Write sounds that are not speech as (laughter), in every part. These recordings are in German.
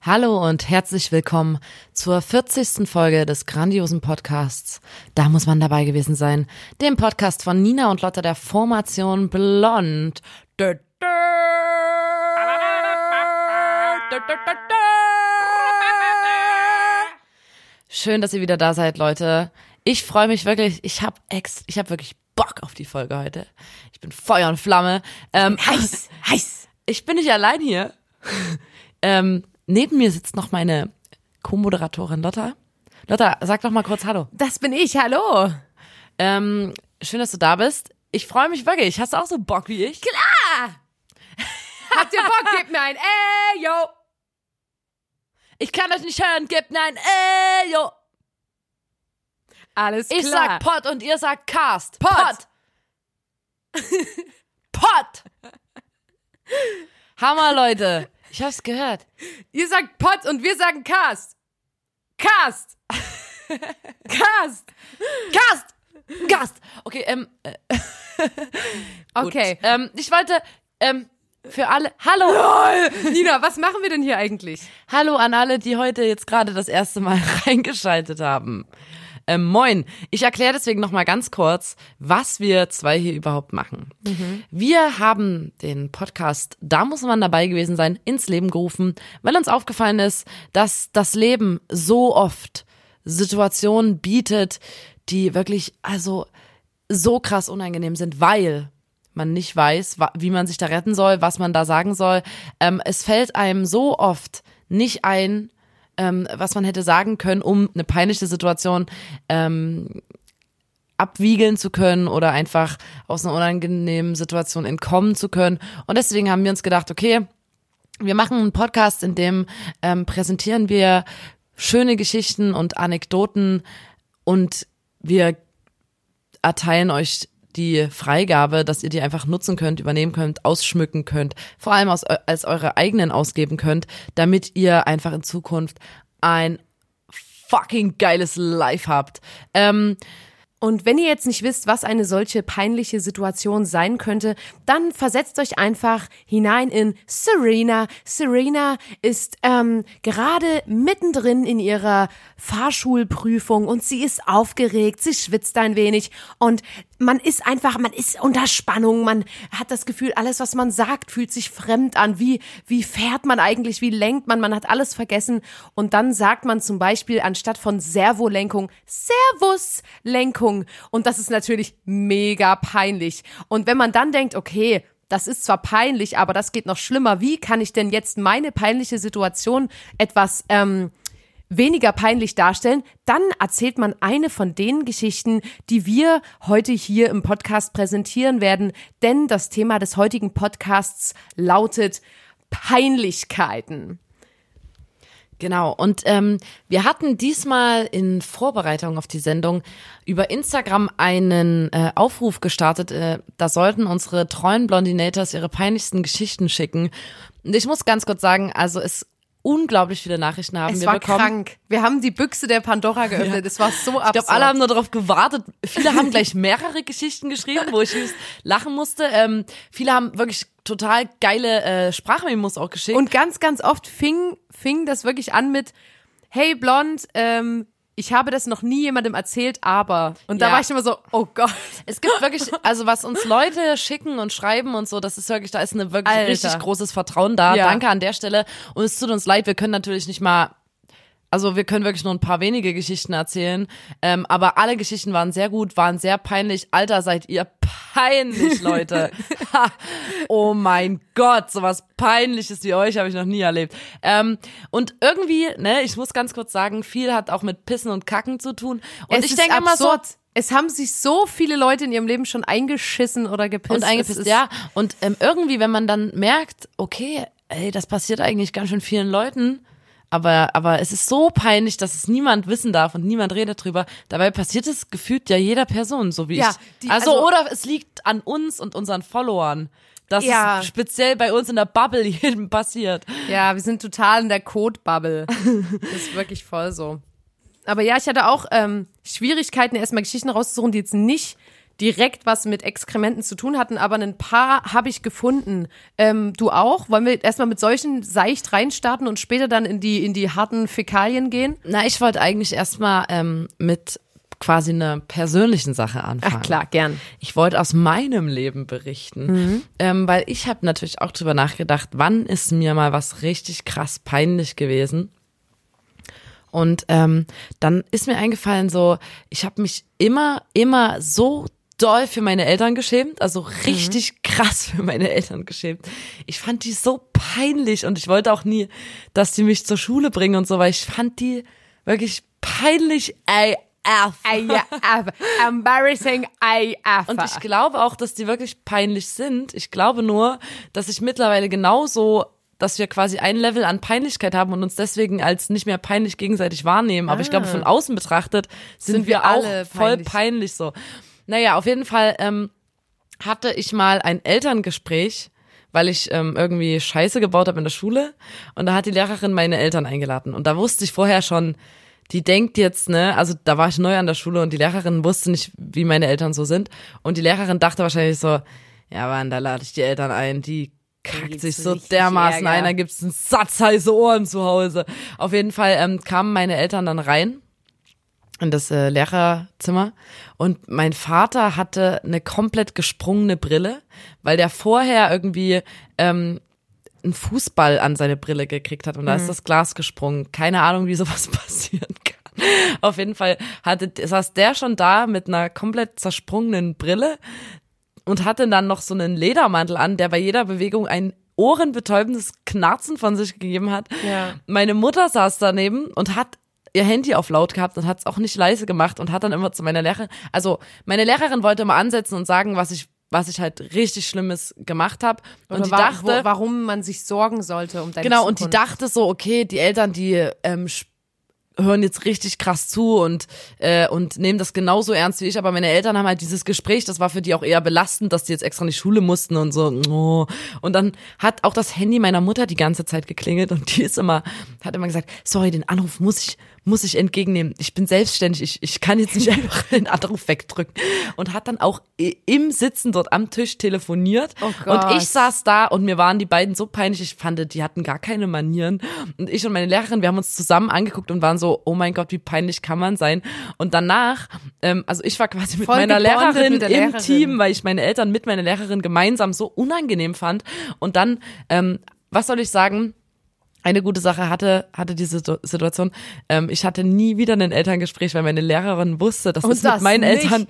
Hallo und herzlich willkommen zur 40. Folge des grandiosen Podcasts. Da muss man dabei gewesen sein. Dem Podcast von Nina und Lotta der Formation Blond. Schön, dass ihr wieder da seid, Leute. Ich freue mich wirklich. Ich habe ex, ich habe wirklich Bock auf die Folge heute. Ich bin Feuer und Flamme. Ähm, heiß, heiß. Ich bin nicht allein hier. (laughs) ähm, neben mir sitzt noch meine Co-Moderatorin Lotta. Lotta, sag doch mal kurz Hallo. Das bin ich, hallo. Ähm, schön, dass du da bist. Ich freue mich wirklich. Hast du auch so Bock wie ich? Klar. Habt ihr Bock? Gebt mir ein Ey, yo. Ich kann euch nicht hören. Gebt mir ein Ey, yo. Alles klar. Ich sag Pot und ihr sagt Cast. Pot. Pot. Pot. (laughs) Hammer, Leute. Ich hab's gehört. Ihr sagt Pot und wir sagen Cast. Cast. (laughs) Cast. Gast! Gast! Okay, ähm. Äh, (laughs) Okay. Ähm, ich wollte, ähm, für alle. Hallo! Nina, was machen wir denn hier eigentlich? Hallo an alle, die heute jetzt gerade das erste Mal (laughs) reingeschaltet haben. Ähm, moin. Ich erkläre deswegen nochmal ganz kurz, was wir zwei hier überhaupt machen. Wir haben den Podcast Da muss man dabei gewesen sein ins Leben gerufen, weil uns aufgefallen ist, dass das Leben so oft Situationen bietet, die wirklich also so krass unangenehm sind, weil man nicht weiß, wie man sich da retten soll, was man da sagen soll. Ähm, es fällt einem so oft nicht ein, ähm, was man hätte sagen können, um eine peinliche Situation ähm, abwiegeln zu können oder einfach aus einer unangenehmen Situation entkommen zu können. Und deswegen haben wir uns gedacht, okay, wir machen einen Podcast, in dem ähm, präsentieren wir schöne Geschichten und Anekdoten und wir erteilen euch die Freigabe, dass ihr die einfach nutzen könnt, übernehmen könnt, ausschmücken könnt, vor allem aus, als eure eigenen ausgeben könnt, damit ihr einfach in Zukunft ein fucking geiles Life habt. Ähm, Und wenn ihr jetzt nicht wisst, was eine solche peinliche Situation sein könnte, dann versetzt euch einfach hinein in Serena. Serena ist ähm, gerade mittendrin in ihrer Fahrschulprüfung und sie ist aufgeregt, sie schwitzt ein wenig und man ist einfach, man ist unter Spannung, man hat das Gefühl, alles, was man sagt, fühlt sich fremd an. Wie, wie fährt man eigentlich, wie lenkt man, man hat alles vergessen und dann sagt man zum Beispiel anstatt von Servolenkung, Servuslenkung und das ist natürlich mega peinlich. Und wenn man dann denkt, okay, das ist zwar peinlich, aber das geht noch schlimmer. Wie kann ich denn jetzt meine peinliche Situation etwas ähm, weniger peinlich darstellen, dann erzählt man eine von den Geschichten, die wir heute hier im Podcast präsentieren werden. Denn das Thema des heutigen Podcasts lautet Peinlichkeiten. Genau, und ähm, wir hatten diesmal in Vorbereitung auf die Sendung über Instagram einen äh, Aufruf gestartet. Äh, da sollten unsere treuen Blondinators ihre peinlichsten Geschichten schicken. Und ich muss ganz kurz sagen, also es unglaublich viele Nachrichten haben Es wir war bekommen. krank. Wir haben die Büchse der Pandora (laughs) geöffnet. Es war so absurd. Ich glaube, alle haben nur darauf gewartet. Viele haben gleich mehrere Geschichten geschrieben, wo ich lachen musste. Ähm, viele haben wirklich total geile äh, Sprachmemos auch geschickt. Und ganz, ganz oft fing, fing das wirklich an mit, hey Blond, ähm, ich habe das noch nie jemandem erzählt, aber. Und da Ja. war ich immer so, oh Gott. Es gibt wirklich, (laughs) also was uns Leute schicken und schreiben und so, das ist wirklich, da ist eine wirklich Alter. richtig großes Vertrauen da. Ja. Danke an der Stelle. Und es tut uns leid, wir können natürlich nicht mal, also wir können wirklich nur ein paar wenige Geschichten erzählen. Ähm, aber alle Geschichten waren sehr gut, waren sehr peinlich. Alter, seid ihr peinlich, (laughs) Leute. ha, oh mein Gott, sowas peinliches wie euch habe ich noch nie erlebt. Ähm, und irgendwie, ne, ich muss ganz kurz sagen, viel hat auch mit Pissen und Kacken zu tun. Und es ich denke immer so. Es haben sich so viele Leute in ihrem Leben schon eingeschissen oder gepisst. und eingepisst, ja. Und ähm, irgendwie, wenn man dann merkt, okay, ey, das passiert eigentlich ganz schön vielen Leuten, Aber, aber es ist so peinlich, dass es niemand wissen darf und niemand redet drüber. Dabei passiert es gefühlt ja jeder Person, so wie Ja, ich. die- also, also- oder es liegt an uns und unseren Followern. dass Ja. es speziell bei uns in der Bubble (laughs) jedem passiert. Ja, wir sind total in der Code-Bubble. (laughs) Das ist wirklich voll so. Aber ja, ich hatte auch ähm, Schwierigkeiten, erstmal Geschichten rauszusuchen, die jetzt nicht direkt was mit Exkrementen zu tun hatten, aber ein paar habe ich gefunden. Ähm, du auch? Wollen wir erstmal mit solchen seicht reinstarten und später dann in die, in die harten Fäkalien gehen? Na, ich wollte eigentlich erstmal ähm, mit quasi einer persönlichen Sache anfangen. Ach klar, gern. Ich wollte aus meinem Leben berichten, ähm, weil ich habe natürlich auch drüber nachgedacht, wann ist mir mal was richtig krass peinlich gewesen. Und ähm, dann ist mir eingefallen, so, ich habe mich immer, immer so doll für meine Eltern geschämt, also richtig krass für meine Eltern geschämt. Ich fand die so peinlich und ich wollte auch nie, dass die mich zur Schule bringen und so, weil ich fand die wirklich peinlich AF. embarrassing AF. Und ich glaube auch, dass die wirklich peinlich sind. Ich glaube nur, dass ich mittlerweile genauso, dass wir quasi ein Level an Peinlichkeit haben und uns deswegen als nicht mehr peinlich gegenseitig wahrnehmen. Aber ich glaube, von außen betrachtet sind, Sind wir, wir auch alle voll peinlich. peinlich so. Naja, auf jeden Fall ähm, hatte ich mal ein Elterngespräch, weil ich ähm, irgendwie Scheiße gebaut habe in der Schule. Und da hat die Lehrerin meine Eltern eingeladen. Und da wusste ich vorher schon, die denkt jetzt, ne, also da war ich neu an der Schule und die Lehrerin wusste nicht, wie meine Eltern so sind. Und die Lehrerin dachte wahrscheinlich so, ja, Mann, da lade ich die Eltern ein, die kackt sich so dermaßen Ärger. ein, da gibt's einen Satz heiße Ohren zu Hause. Auf jeden Fall ähm, kamen meine Eltern dann rein in das äh, Lehrerzimmer und mein Vater hatte eine komplett gesprungene Brille, weil der vorher irgendwie ähm, einen Fußball an seine Brille gekriegt hat und da ist das Glas gesprungen. Keine Ahnung, wie sowas (laughs) passieren kann. Auf jeden Fall hatte, saß der schon da mit einer komplett zersprungenen Brille und hatte dann noch so einen Ledermantel an, der bei jeder Bewegung ein ohrenbetäubendes Knarzen von sich gegeben hat. Ja. Meine Mutter saß daneben und hat ihr Handy auf laut gehabt und hat es auch nicht leise gemacht und hat dann immer zu meiner Lehrerin, also meine Lehrerin wollte immer ansetzen und sagen, was ich was ich halt richtig Schlimmes gemacht habe und die wa- dachte, wo, warum man sich sorgen sollte um deine Genau, und die Zukunft. dachte so, okay, die Eltern, die ähm, hören jetzt richtig krass zu und äh, und nehmen das genauso ernst wie ich, aber meine Eltern haben halt dieses Gespräch, das war für die auch eher belastend, dass die jetzt extra in die Schule mussten und so. Oh. Und dann hat auch das Handy meiner Mutter die ganze Zeit geklingelt und die ist immer, hat immer gesagt, sorry, den Anruf muss ich muss ich entgegennehmen. Ich bin selbstständig, ich, ich kann jetzt nicht (laughs) einfach den Anruf wegdrücken. Und hat dann auch im Sitzen dort am Tisch telefoniert. Oh und ich saß da und mir waren die beiden so peinlich, ich fand, die hatten gar keine Manieren. Und ich und meine Lehrerin, wir haben uns zusammen angeguckt und waren so, oh mein Gott, wie peinlich kann man sein. Und danach, ähm, also ich war quasi mit Voll meiner Lehrerin mit im Lehrerin. Team, weil ich meine Eltern mit meiner Lehrerin gemeinsam so unangenehm fand. Und dann, ähm, was soll ich sagen? Eine gute Sache hatte, hatte diese Situ- Situation. Ähm, ich hatte nie wieder ein Elterngespräch, weil meine Lehrerin wusste, dass Und das mit das meinen nicht. Eltern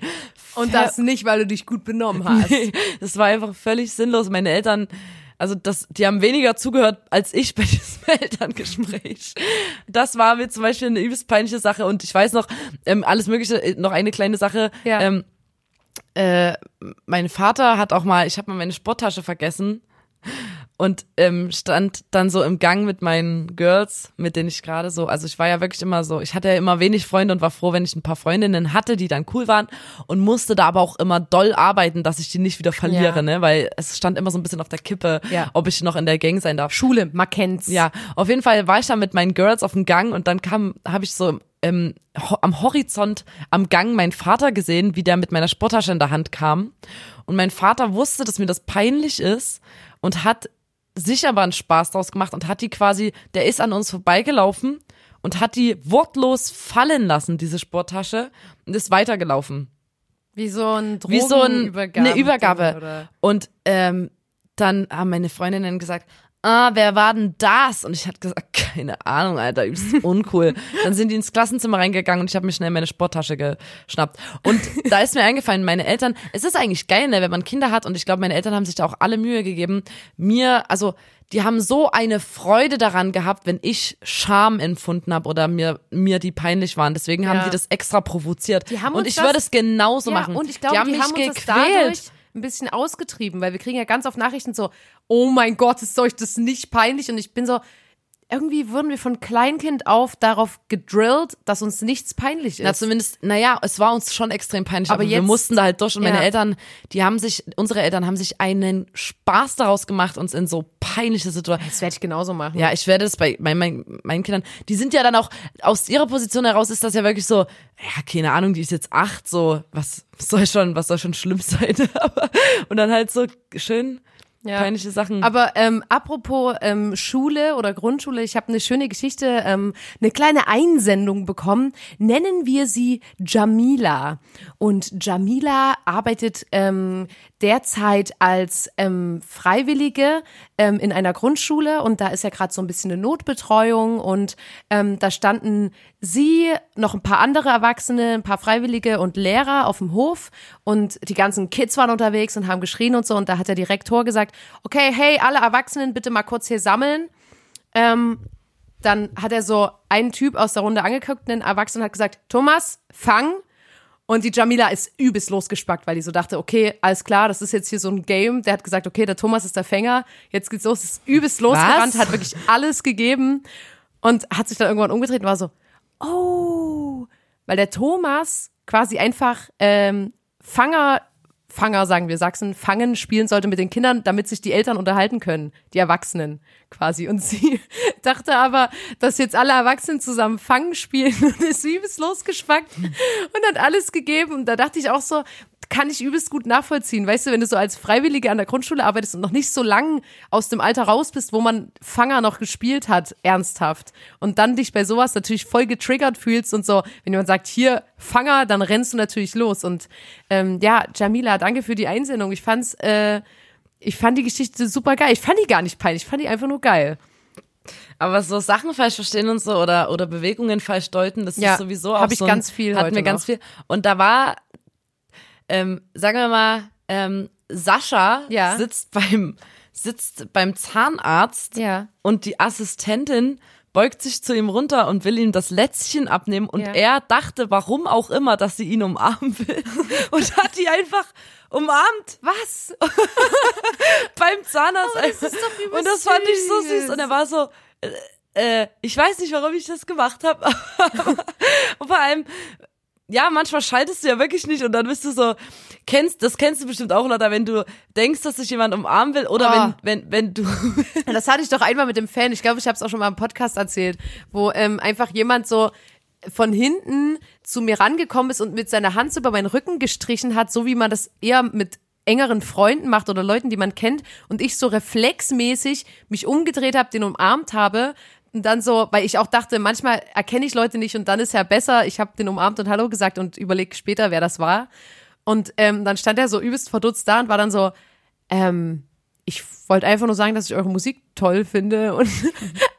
Und das nicht, weil du dich gut benommen hast. (laughs) Nee, das war einfach völlig sinnlos. Meine Eltern, also das, die haben weniger zugehört als ich bei (laughs) diesem Elterngespräch. Das war mir zum Beispiel eine übelst peinliche Sache und ich weiß noch, ähm, alles mögliche, äh, noch eine kleine Sache. Ja. Ähm, äh, mein Vater hat auch mal, ich habe mal meine Sporttasche vergessen und ähm, stand dann so im Gang mit meinen Girls, mit denen ich gerade so, also ich war ja wirklich immer so, ich hatte ja immer wenig Freunde und war froh, wenn ich ein paar Freundinnen hatte, die dann cool waren und musste da aber auch immer doll arbeiten, dass ich die nicht wieder verliere, Ja. ne, weil es stand immer so ein bisschen auf der Kippe, Ja. ob ich noch in der Gang sein darf. Schule, man kennt's. Ja, auf jeden Fall war ich da mit meinen Girls auf dem Gang und dann kam, habe ich so ähm, ho am Horizont am Gang meinen Vater gesehen, wie der mit meiner Sporttasche in der Hand kam. Und mein Vater wusste, dass mir das peinlich ist und hat sich aber einen Spaß draus gemacht und hat die quasi, der ist an uns vorbeigelaufen und hat die wortlos fallen lassen, diese Sporttasche, und ist weitergelaufen Wie so ein wie so ein, Drogenübergabe. eine Übergabe. Oder Und ähm, dann haben meine Freundinnen gesagt, ah, wer war denn das? Und ich hatte gesagt, (laughs) keine Ahnung, Alter, übelst uncool. dann sind die ins Klassenzimmer reingegangen und ich habe mir schnell meine Sporttasche geschnappt. Und da ist mir eingefallen, meine Eltern, es ist eigentlich geil, ne, wenn man Kinder hat und ich glaube, meine Eltern haben sich da auch alle Mühe gegeben. Mir, also die haben so eine Freude daran gehabt, wenn ich Scham empfunden habe oder mir mir die peinlich waren. Deswegen haben Ja. die das extra provoziert. Die haben und ich das- würde es genauso ja, machen. Und ich glaube, die haben die mich haben gequält. Ein bisschen ausgetrieben, weil wir kriegen ja ganz oft Nachrichten so, oh mein Gott, ist euch das nicht peinlich? Und ich bin so, irgendwie wurden wir von Kleinkind auf darauf gedrillt, dass uns nichts peinlich ist. Na, zumindest, naja, es war uns schon extrem peinlich, aber, Aber wir jetzt- mussten da halt durch und meine Ja. Eltern, die haben sich, unsere Eltern haben sich einen Spaß daraus gemacht, uns in so peinliche Situationen. das werde ich genauso machen. Ja, ich werde das bei mein, mein, meinen Kindern, die sind ja dann auch, aus ihrer Position heraus ist das ja wirklich so, ja, keine Ahnung, die ist jetzt acht, so, was soll schon, was soll schon schlimm (laughs) sein? Und dann halt so schön Ja. peinliche Sachen. Aber ähm, apropos ähm, Schule oder Grundschule, ich habe eine schöne Geschichte, ähm, eine kleine Einsendung bekommen. Nennen wir sie Jamila. Und Jamila arbeitet ähm, derzeit als ähm, Freiwillige ähm, in einer Grundschule und da ist ja gerade so ein bisschen eine Notbetreuung und ähm, da standen sie, noch ein paar andere Erwachsene, ein paar Freiwillige und Lehrer auf dem Hof und die ganzen Kids waren unterwegs und haben geschrien und so und da hat der Direktor gesagt, okay, hey, alle Erwachsenen bitte mal kurz hier sammeln. Ähm, dann hat er so einen Typ aus der Runde angeguckt, einen Erwachsenen hat gesagt, Thomas, fang. Und die Jamila ist übelst losgespackt, weil die so dachte, okay, alles klar, das ist jetzt hier so ein Game. Der hat gesagt, okay, der Thomas ist der Fänger, jetzt geht's los, ist übelst losgerannt, Was? hat wirklich alles gegeben und hat sich dann irgendwann umgedreht und war so, oh, weil der Thomas quasi einfach ähm, Fanger, Fanger sagen wir Sachsen, fangen spielen sollte mit den Kindern, damit sich die Eltern unterhalten können, die Erwachsenen quasi. Und sie (laughs) dachte aber, dass jetzt alle Erwachsenen zusammen fangen spielen (laughs) und ist übelst losgespackt und hat alles gegeben. Und da dachte ich auch so, kann ich übelst gut nachvollziehen. Weißt du, wenn du so als Freiwillige an der Grundschule arbeitest und noch nicht so lang aus dem Alter raus bist, wo man Fanger noch gespielt hat, ernsthaft. Und dann dich bei sowas natürlich voll getriggert fühlst und so, wenn jemand sagt, hier, Fanger, dann rennst du natürlich los. Und ähm, ja, Jamila, danke für die Einsendung. Ich fand's, äh, ich fand die Geschichte super geil. Ich fand die gar nicht peinlich, ich fand die einfach nur geil. Aber so Sachen falsch verstehen und so oder, oder Bewegungen falsch deuten, das Ja, ist sowieso auch hab ich so ein, ganz viel hatten wir ganz noch. viel. Und da war, ähm, sagen wir mal, ähm, Sascha Ja. sitzt beim, sitzt beim Zahnarzt Ja. und die Assistentin beugt sich zu ihm runter und will ihm das Lätzchen abnehmen und Ja. er dachte, warum auch immer, dass sie ihn umarmen will (laughs) und hat die einfach umarmt Was? (laughs) beim Zahnarzt. das ist doch übelst (laughs) und das fand ich so süß. Und er war so, äh, äh, ich weiß nicht, warum ich das gemacht habe. und vor allem, ja, manchmal schaltest du ja wirklich nicht und dann bist du so, kennst, das kennst du bestimmt auch, Lotta, wenn du denkst, dass sich jemand umarmen will oder Oh. wenn, wenn, wenn du, (laughs) Das hatte ich doch einmal mit dem Fan. Ich glaube, ich habe es auch schon mal im Podcast erzählt, wo ähm, einfach jemand so von hinten zu mir rangekommen ist und mit seiner Hand so über meinen Rücken gestrichen hat, so wie man das eher mit engeren Freunden macht oder Leuten, die man kennt und ich so reflexmäßig mich umgedreht habe, den umarmt habe und dann so, weil ich auch dachte, manchmal erkenne ich Leute nicht und dann ist ja besser, ich habe den umarmt und Hallo gesagt und überlege später, wer das war. Und ähm, dann stand er so übelst verdutzt da und war dann so, ähm, ich wollte einfach nur sagen, dass ich eure Musik toll finde. Und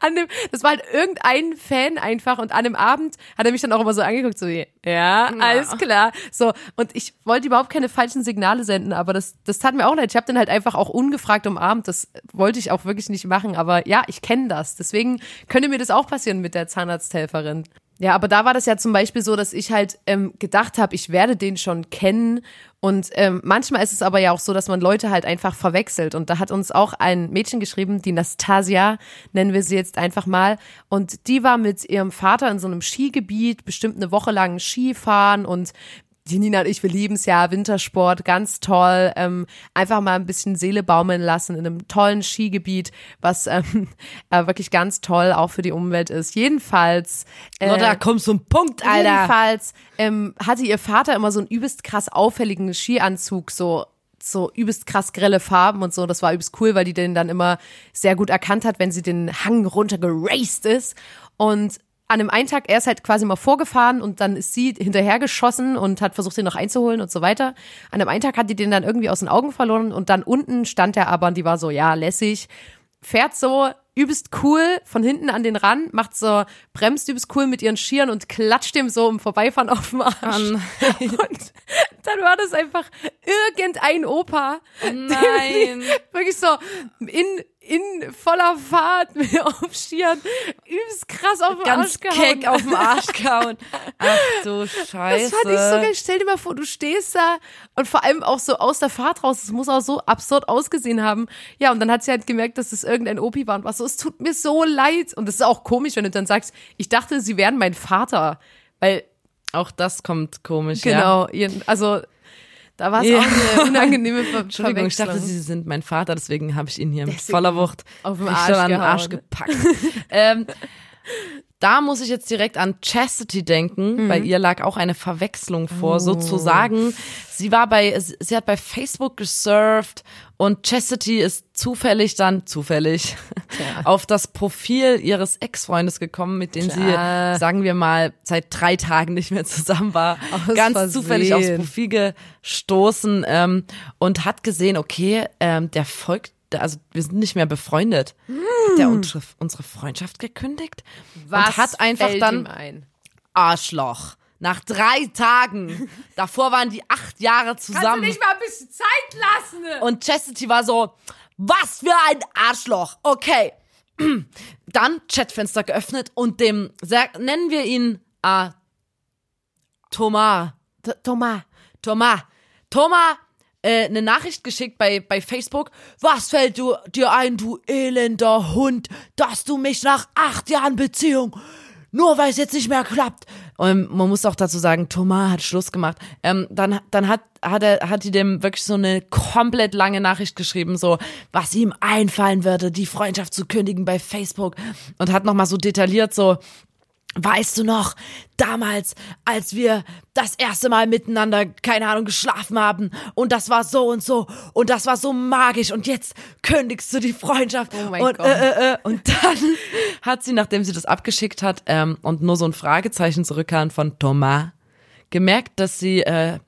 an dem, das war halt irgendein Fan einfach. Und an dem Abend hat er mich dann auch immer so angeguckt, so, ja, alles klar. So, und ich wollte überhaupt keine falschen Signale senden, aber das, das tat mir auch leid. Ich habe den halt einfach auch ungefragt umarmt. Das wollte ich auch wirklich nicht machen. Aber ja, ich kenne das. Deswegen könnte mir das auch passieren mit der Zahnarzthelferin. Ja, aber da war das ja zum Beispiel so, dass ich halt ähm, gedacht habe, ich werde den schon kennen. Und ähm, manchmal ist es aber ja auch so, dass man Leute halt einfach verwechselt. Und da hat uns auch ein Mädchen geschrieben, die Nastasia, nennen wir sie jetzt einfach mal. Und die war mit ihrem Vater in so einem Skigebiet, bestimmt eine Woche lang Skifahren und die Nina und ich, wir lieben es ja, Wintersport, ganz toll. Ähm, einfach mal ein bisschen Seele baumeln lassen in einem tollen Skigebiet, was ähm, (laughs) äh, wirklich ganz toll auch für die Umwelt ist. Jedenfalls. Äh, Lotta, komm zum Punkt, Alter. Jedenfalls ähm, hatte ihr Vater immer so einen übelst krass auffälligen Skianzug, so so übelst krass grelle Farben und so. Das war übelst cool, weil die den dann immer sehr gut erkannt hat, wenn sie den Hang runter geraced ist. Und an dem einen Tag, er ist halt quasi mal vorgefahren und dann ist sie hinterhergeschossen und hat versucht, den noch einzuholen und so weiter. An dem einen Tag hat die den dann irgendwie aus den Augen verloren und dann unten stand er aber und die war so, ja, lässig. Fährt so übelst cool von hinten an den ran, macht so, bremst übelst cool mit ihren Skiern und klatscht dem so im Vorbeifahren auf den Arsch. und dann war das einfach irgendein Opa, Nein. (laughs) wirklich so in, in voller Fahrt (laughs) mit auf Skiern übelst krass auf den Ganz Arsch gehauen. keck auf den Arsch (laughs) gehauen. Ach du Scheiße. Das fand ich so geil. Stell dir mal vor, du stehst da und vor allem auch so aus der Fahrt raus. Es muss auch so absurd ausgesehen haben. Ja, und dann hat sie halt gemerkt, dass es irgendein Opi war und war so, es tut mir so leid. Und das ist auch komisch, wenn du dann sagst, ich dachte, sie wären mein Vater. Weil, Auch das kommt komisch, ja. genau, ihr- also da war es Ja. auch eine (laughs) unangenehme Ver Entschuldigung, ich dachte. Sie sind mein Vater, deswegen habe ich ihn hier mit voller Wucht auf den Arsch Arsch gepackt. (laughs) ähm, da muss ich jetzt direkt an Chastity denken. Mhm. Bei ihr lag auch eine Verwechslung vor, Oh. sozusagen. Sie war bei, sie hat bei Facebook gesurft und Chastity ist zufällig dann, zufällig, (laughs) auf das Profil ihres Ex-Freundes gekommen, mit dem Klar. sie, sagen wir mal, seit drei Tagen nicht mehr zusammen war. Aus Ganz Versehen. zufällig aufs Profil gestoßen ähm, und hat gesehen, okay, ähm, der folgt, also wir sind nicht mehr befreundet. Hat der unsere, unsere Freundschaft gekündigt Was und hat einfach fällt dann ihm ein? Arschloch. Nach drei Tagen. (laughs) Davor waren die acht Jahre zusammen. mal ein bisschen Zeit lassen? Und Chastity war so, was für ein Arschloch. Okay. (clears throat) Dann Chatfenster geöffnet und dem, nennen wir ihn, ah, Thomas. T- Thomas. Thomas. Thomas, äh, eine Nachricht geschickt bei, bei Facebook. Was fällt du, dir ein, du elender Hund, dass du mich nach acht Jahren Beziehung, nur weil es jetzt nicht mehr klappt. Und man muss auch dazu sagen, Thomas hat Schluss gemacht. Ähm, dann, dann hat, hat er, hat die dem wirklich so eine komplett lange Nachricht geschrieben, so, was ihm einfallen würde, die Freundschaft zu kündigen bei Facebook. Und hat nochmal so detailliert so, Weißt du noch, damals, als wir das erste Mal miteinander, keine Ahnung, geschlafen haben und das war so und so und das war so magisch und jetzt kündigst du die Freundschaft Oh mein und Gott. Äh, äh, äh. und dann (laughs) hat sie, nachdem sie das abgeschickt hat ähm, und nur so ein Fragezeichen zurückkam von Thomas, gemerkt, dass sie äh,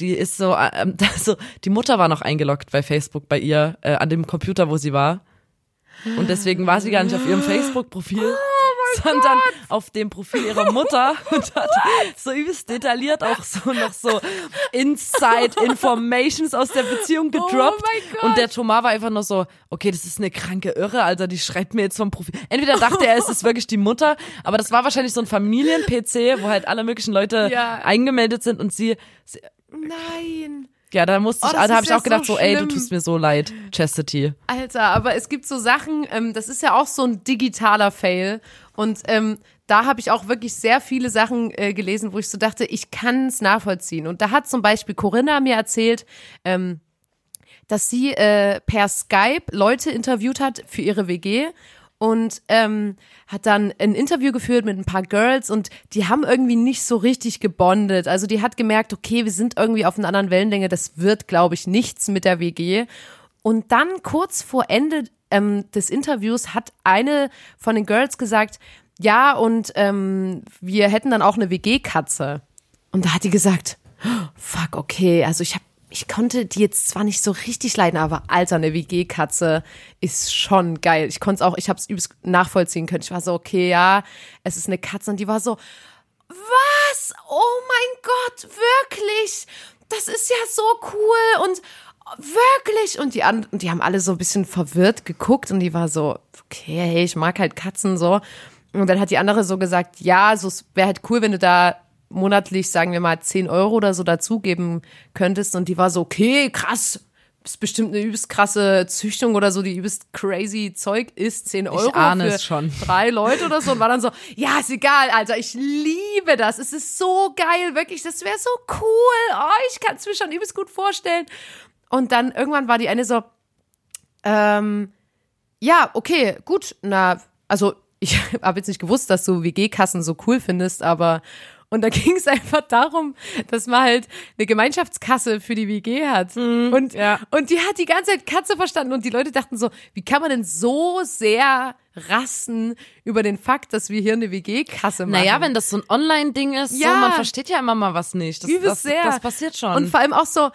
die ist so, ähm, (laughs) also die Mutter war noch eingeloggt bei Facebook bei ihr äh, an dem Computer, wo sie war und deswegen war sie gar nicht auf ihrem Facebook-Profil. (laughs) sondern auf dem Profil ihrer Mutter (laughs) und hat so übelst detailliert auch so noch so Inside Informations aus der Beziehung gedroppt. Oh mein Gott. Und der Thomas war einfach nur so, okay, das ist eine kranke Irre, Alter, die schreibt mir jetzt vom Profil. Entweder dachte er, es ist wirklich die Mutter, aber das war wahrscheinlich so ein Familien-PC, wo halt alle möglichen Leute Ja. eingemeldet sind und sie, sie Nein. Ja, da musste Oh, ich, das da habe ich auch gedacht, so so, ey, du tust mir so leid, Chastity. Alter, aber es gibt so Sachen, ähm, das ist ja auch so ein digitaler Fail. Und ähm, da habe ich auch wirklich sehr viele Sachen äh, gelesen, wo ich so dachte, ich kann es nachvollziehen. Und da hat zum Beispiel Corinna mir erzählt, ähm, dass sie äh, per Skype Leute interviewt hat für ihre WG und ähm, hat dann ein Interview geführt mit ein paar Girls und die haben irgendwie nicht so richtig gebondet. Also die hat gemerkt, okay, wir sind irgendwie auf einer anderen Wellenlänge, das wird, glaube ich, nichts mit der WG. Und dann kurz vor Ende ähm, des Interviews hat eine von den Girls gesagt, ja, und ähm, wir hätten dann auch eine WG-Katze. Und da hat die gesagt, "Oh, fuck, okay, also ich habe ich konnte die jetzt zwar nicht so richtig leiden, aber Alter, eine WG-Katze ist schon geil. Ich konnte es auch, ich habe es übelst nachvollziehen können. Ich war so, okay, ja, es ist eine Katze und die war so, was? Oh mein Gott, wirklich? Das ist ja so cool und wirklich und die an, und die haben alle so ein bisschen verwirrt geguckt und die war so, okay, ich mag halt Katzen so. Und dann hat die andere so gesagt, ja, so es wäre halt cool, wenn du da monatlich, sagen wir mal, 10 Euro oder so dazugeben könntest. Und die war so, okay, krass. Ist bestimmt eine übelst krasse Züchtung oder so, die übelst crazy Zeug ist. 10 Euro ahne für es schon. drei Leute oder so. Und war dann so, ja, ist egal, Alter, ich liebe das. Es ist so geil, wirklich, das wäre so cool. Oh, ich kann es mir schon übelst gut vorstellen. Und dann irgendwann war die eine so, ähm, ja, okay, gut, na, also (laughs) ich habe jetzt nicht gewusst, dass du WG-Kassen so cool findest, aber und da (laughs) ging es einfach darum, dass man halt eine Gemeinschaftskasse für die WG hat. und, ja. und die hat die ganze Zeit Katze verstanden und die Leute dachten so, wie kann man denn so sehr rasten über den Fakt, dass wir hier eine WG-Kasse machen? Naja, wenn das so ein Online-Ding ist, Ja. so, man versteht ja immer mal was nicht. Das, das, sehr. das passiert schon. Und vor allem auch so,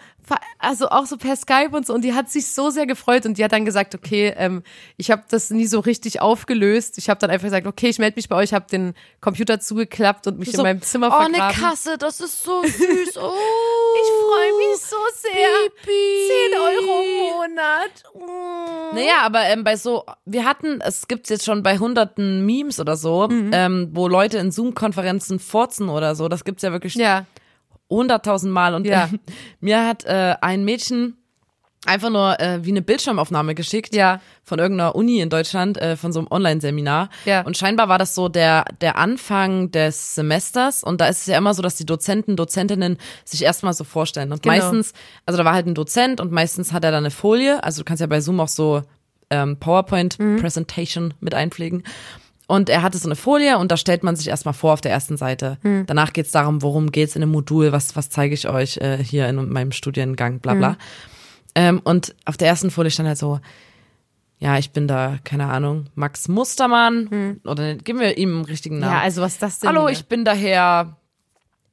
also auch so per Skype und so. Und die hat sich so sehr gefreut und die hat dann gesagt, okay, ähm, ich habe das nie so richtig aufgelöst. Ich habe dann einfach gesagt, okay, ich melde mich bei euch, habe den Computer zugeklappt und mich so, in meinem Zimmer oh, vergraben. eine Kasse, das ist so (laughs) süß. Oh. Ich freue mich so sehr. Pipi. 10 Euro im Monat. Mm. Naja, aber ähm, bei so, wir hatten, es gibt's jetzt schon bei hunderten Memes oder so, Mhm. ähm, wo Leute in Zoom-Konferenzen furzen oder so. Das gibt's ja wirklich Ja. hunderttausend Mal. Und Ja. äh, (laughs) mir hat äh, ein Mädchen einfach nur äh, wie eine Bildschirmaufnahme geschickt Ja. von irgendeiner Uni in Deutschland, äh, von so einem Online-Seminar. Ja. Und scheinbar war das so der, der Anfang des Semesters. Und da ist es ja immer so, dass die Dozenten, Dozentinnen sich erstmal so vorstellen. Und Genau. meistens, also da war halt ein Dozent und meistens hat er dann eine Folie. Also du kannst ja bei Zoom auch so ähm, PowerPoint-Presentation mit einpflegen. Und er hatte so eine Folie und da stellt man sich erstmal vor auf der ersten Seite. Danach geht's darum, worum geht's in dem Modul, was, was zeige ich euch äh, hier in meinem Studiengang, bla bla. Ähm, und auf der ersten Folie stand halt so, ja, ich bin da, keine Ahnung, Max Mustermann. Oder geben wir ihm einen richtigen Namen. Ja, also was ist das denn? Hallo, hier? ich bin daher,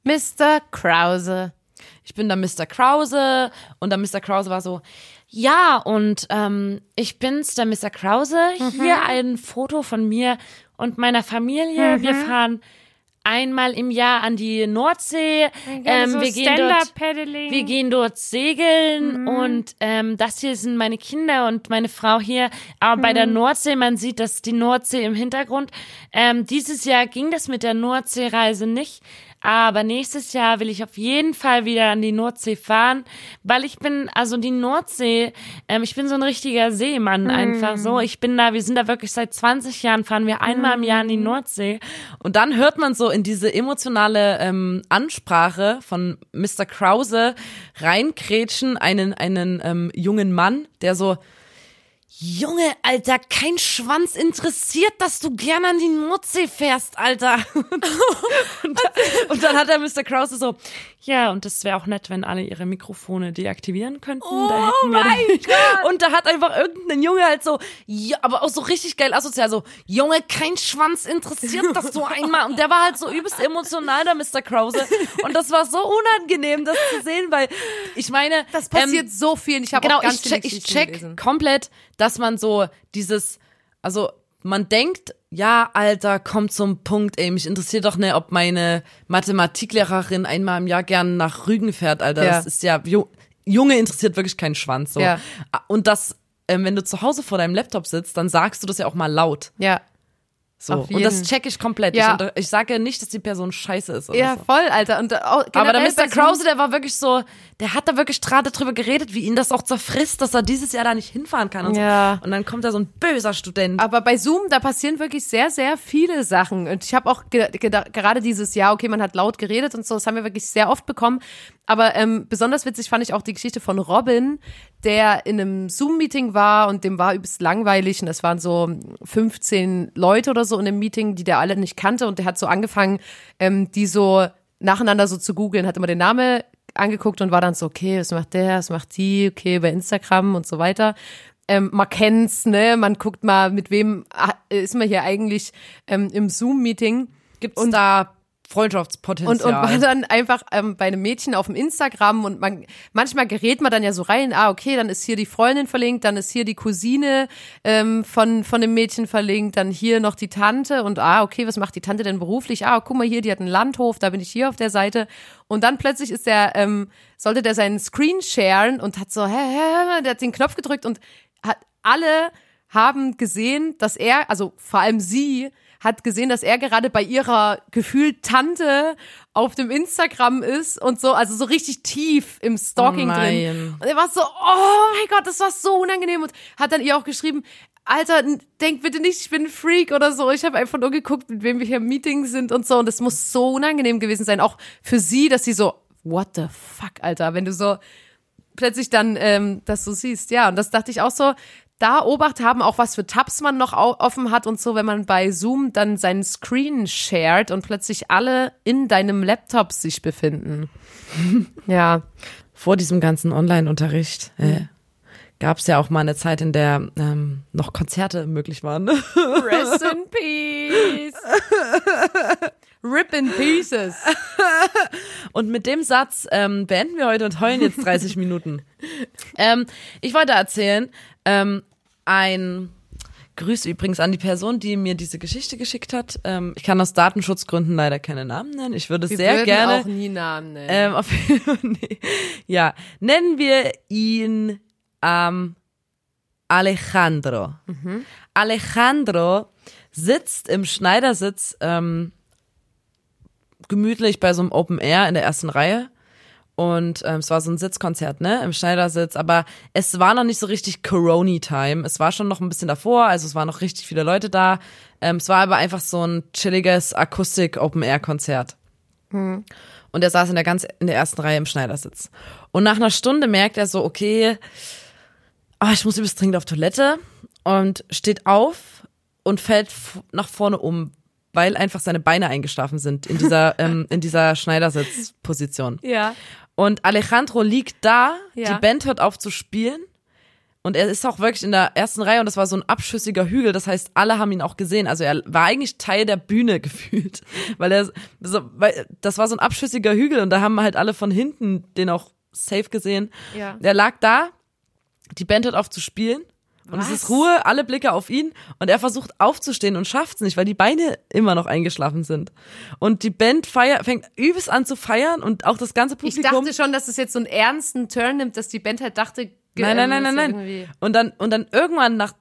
Mr. Krause. ich bin da Mr. Krause. Und der Mr. Krause war so, ja, und ähm, ich bin's, der Mr. Krause. Hier ein Foto von mir und meiner Familie. Wir fahren einmal im Jahr an die Nordsee. Ähm, wir gehen dort. Wir gehen dort segeln und ähm, das hier sind meine Kinder und meine Frau hier. Aber bei der Nordsee, man sieht, dass die Nordsee im Hintergrund. Ähm, dieses Jahr ging das mit der Nordseereise nicht. Aber nächstes Jahr will ich auf jeden Fall wieder an die Nordsee fahren, weil ich bin, also die Nordsee, ähm, ich bin so ein richtiger Seemann einfach so. Ich bin da, wir sind da wirklich seit 20 Jahren, fahren wir einmal im Jahr an die Nordsee. Und dann hört man so in diese emotionale ähm, Ansprache von Mr. Krause reinkrätschen einen, einen ähm, jungen Mann, der so, Junge, Alter, kein Schwanz interessiert, dass du gerne an die Nordsee fährst, Alter. (laughs) und, und dann hat der Mr. Krause so, ja, und das wäre auch nett, wenn alle ihre Mikrofone deaktivieren könnten. Oh da mein dann- Und da hat einfach irgendein Junge halt so, ja, aber auch so richtig geil asozial, so, Junge, kein Schwanz interessiert, dass du einmal, und der war halt so übelst emotional, der Mr. Krause. Und das war so unangenehm, das zu sehen, weil ich meine, Das passiert ähm, so viel. und Ich habe genau, auch ganz ich check, ich check gelesen. komplett, dass man so dieses, also man denkt, ja, Alter, kommt zum Punkt, ey, mich interessiert doch nicht, ob meine Mathematiklehrerin einmal im Jahr gern nach Rügen fährt, Alter. Ja. Das ist ja, Ju- Junge interessiert wirklich keinen Schwanz, so. Ja. Und das, ähm, wenn du zu Hause vor deinem Laptop sitzt, dann sagst du das ja auch mal laut. Ja. So. Und das check ich komplett. Ja. Ich, ich sage nicht, dass die Person scheiße ist Ja, so. voll, Alter. Und auch Aber der Mr. Krause, der war wirklich so, der hat da wirklich gerade drüber geredet, wie ihn das auch zerfrisst, dass er dieses Jahr da nicht hinfahren kann und Ja. so. Und dann kommt da so ein böser Student. Aber bei Zoom, da passieren wirklich sehr, sehr viele Sachen. Und ich habe auch ge gerade dieses Jahr, okay, man hat laut geredet und so, das haben wir wirklich sehr oft bekommen. Aber ähm, besonders witzig fand ich auch die Geschichte von Robin, der in einem Zoom-Meeting war und dem war übelst langweilig. Und es waren so 15 Leute oder so in dem Meeting, die der alle nicht kannte. Und der hat so angefangen, ähm, die so nacheinander so zu googeln, hat immer den Namen angeguckt und war dann so, okay, was macht der, was macht die, okay, bei Instagram und so weiter ähm, man kennt's, ne? Man guckt mal, mit wem ah, ist man hier eigentlich ähm, im Zoom-Meeting Gibt's da Freundschaftspotenzial? und, und war dann einfach ähm, bei einem Mädchen auf dem Instagram und man manchmal gerät man dann ja so rein, ah, okay, dann ist hier die Freundin verlinkt, dann ist hier die Cousine ähm, von, von dem Mädchen verlinkt, dann hier noch die Tante und ah, okay, was macht die Tante denn beruflich? Ah, guck mal hier, die hat einen Landhof, da bin ich hier auf der Seite. Und dann plötzlich ist der, ähm, sollte der seinen Screen sharen und hat so, hä, hä, der hat den Knopf gedrückt und hat alle haben gesehen, dass er, also vor allem sie, hat gesehen, dass er gerade bei ihrer gefühlt Tante auf dem Instagram ist und so, also so richtig tief im Stalking Oh drin. Und er war so, oh mein Gott, das war so unangenehm und hat dann ihr auch geschrieben, Alter, denk bitte nicht, ich bin ein Freak oder so. Ich habe einfach nur geguckt, mit wem wir hier im Meeting sind und so. Und das muss so unangenehm gewesen sein, auch für sie, dass sie so, what the fuck, Alter, wenn du so plötzlich dann ähm, das so siehst. Ja, und das dachte ich auch so, da Obacht haben, auch was für Tabs man noch offen hat und so, wenn man bei Zoom dann seinen Screen shared und plötzlich alle in deinem Laptop sich befinden. (laughs) ja. Vor diesem ganzen Online-Unterricht äh, gab's ja auch mal eine Zeit, in der ähm, noch Konzerte möglich waren. Rest in (laughs) peace. Rip in pieces. (laughs) Und mit dem Satz ähm, beenden wir heute und heulen jetzt 30 (laughs) Minuten. Ähm, ich wollte erzählen, ähm, ein Grüß übrigens an die Person, die mir diese Geschichte geschickt hat. Ähm, ich kann aus Datenschutzgründen leider keine Namen nennen. Ich würde Wir sehr gerne. auch nie Namen nennen. Ähm, auf, nee. Ja, nennen wir ihn ähm, Alejandro. Alejandro sitzt im Schneidersitz ähm, gemütlich bei so einem Open Air in der ersten Reihe. Und ähm, es war so ein Sitzkonzert, ne, im Schneidersitz. Aber es war noch nicht so richtig Corona-Time. Es war schon noch ein bisschen davor, also es waren noch richtig viele Leute da. Ähm, es war aber einfach so ein chilliges Akustik-Open-Air-Konzert. Und er saß in der ganz in der ersten Reihe im Schneidersitz. Und nach einer Stunde merkt er so, okay, ah, ich muss übelst dringend auf Toilette und steht auf und fällt nach vorne um, weil einfach seine Beine eingeschlafen sind in dieser (laughs) ähm, in dieser Schneidersitzposition. Ja. Und Alejandro liegt da, Ja. die Band hört auf zu spielen. Und er ist auch wirklich in der ersten Reihe und das war so ein abschüssiger Hügel. Das heißt, alle haben ihn auch gesehen. Also er war eigentlich Teil der Bühne (laughs) gefühlt. Weil er so, weil das war so ein abschüssiger Hügel und da haben halt alle von hinten den auch safe gesehen. Ja. Er lag da, die Band hört auf zu spielen. Und es Was? ist Ruhe, alle Blicke auf ihn und er versucht aufzustehen und schafft es nicht, weil die Beine immer noch eingeschlafen sind. Und die Band feiert, fängt übelst an zu feiern und auch das ganze Ich Publikum. dachte schon, dass es jetzt so einen ernsten Turn nimmt, dass die Band halt dachte, ge- Nein, nein, ähm, nein, nein, nein. irgendwie- Und dann, und dann irgendwann nach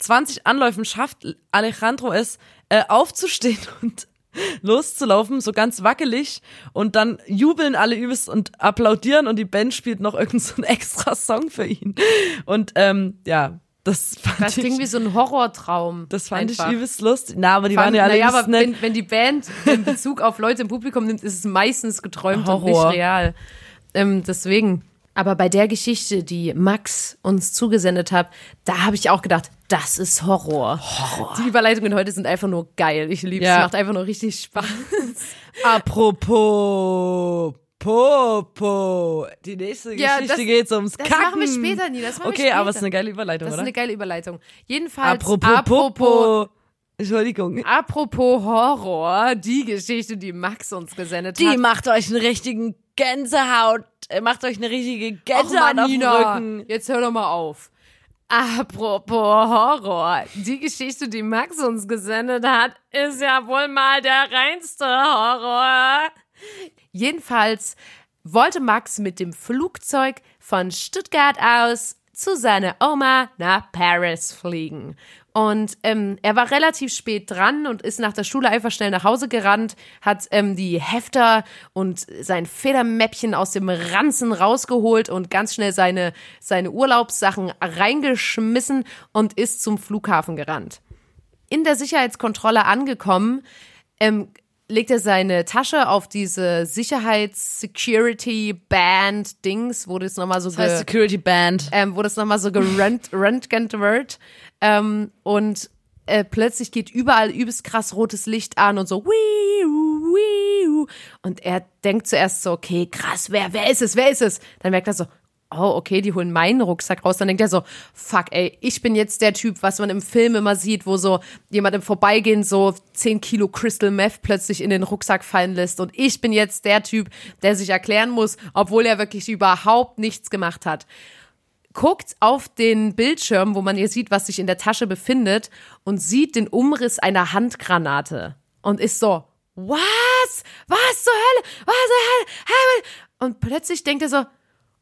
20 Anläufen schafft Alejandro es, äh, aufzustehen (laughs) und loszulaufen, so ganz wackelig. Und dann jubeln alle übelst und applaudieren und die Band spielt noch irgendeinen so (laughs) extra Song für ihn. Und ähm, ja, das fand Das ich, klingt wie so ein Horrortraum. das fand einfach. ich übelst lustig. Na, aber die Fand- waren ja alle naja, aber nett. wenn, wenn die Band in Bezug auf Leute im Publikum nimmt, ist es meistens geträumt und nicht Horror. real. Ähm, deswegen. Aber bei der Geschichte, die Max uns zugesendet hat, da habe ich auch gedacht, das ist Horror. Horror. Die Überleitungen heute sind einfach nur geil. Ich liebe es. Ja. Macht einfach nur richtig Spaß. (laughs) Apropos Popo. Die nächste Ja, Geschichte das- geht ums das Kacken. machen wir später, Nina, das machen wir Okay, aber es ist später. eine geile Überleitung, Das ist oder? eine geile Überleitung. Jedenfalls, Apropos, apropos, Popo. Entschuldigung. apropos Horror, die Geschichte, die Max uns gesendet Die hat. macht euch einen richtigen Gänsehaut, macht euch eine richtige Och, Gänsehaut Mann, auf Nina, Rücken. jetzt hör doch mal auf. Apropos Horror, die Geschichte, die Max uns gesendet hat, ist ja wohl mal der reinste Horror. Jedenfalls wollte Max mit dem Flugzeug von Stuttgart aus zu seiner Oma nach Paris fliegen. Und ähm, er war relativ spät dran und ist nach der Schule einfach schnell nach Hause gerannt, hat ähm, die Hefter und sein Federmäppchen aus dem Ranzen rausgeholt und ganz schnell seine, seine Urlaubssachen reingeschmissen und ist zum Flughafen gerannt. In der Sicherheitskontrolle angekommen, ähm, legt er seine Tasche auf diese Sicherheits-Security-Band-Dings, wo das nochmal so Das heißt ge- Security Band. ähm, wo das nochmal so gerönt- (laughs) röntgent wird. Ähm, und äh, plötzlich geht überall übelst krass rotes Licht an und so wiu, wiu. Und er denkt zuerst so, okay, krass, wer, wer ist es, wer ist es? Dann merkt er so, oh, okay, die holen meinen Rucksack raus. Dann denkt er so, fuck, ey, ich bin jetzt der Typ, was man im Film immer sieht, wo so jemand im Vorbeigehen so 10 Kilo Crystal Meth plötzlich in den Rucksack fallen lässt. Und ich bin jetzt der Typ, der sich erklären muss, obwohl er wirklich überhaupt nichts gemacht hat guckt auf den Bildschirm, wo man hier sieht, was sich in der Tasche befindet und sieht den Umriss einer Handgranate und ist so, was? Was zur Hölle? Was zur Hölle? Und plötzlich denkt er so,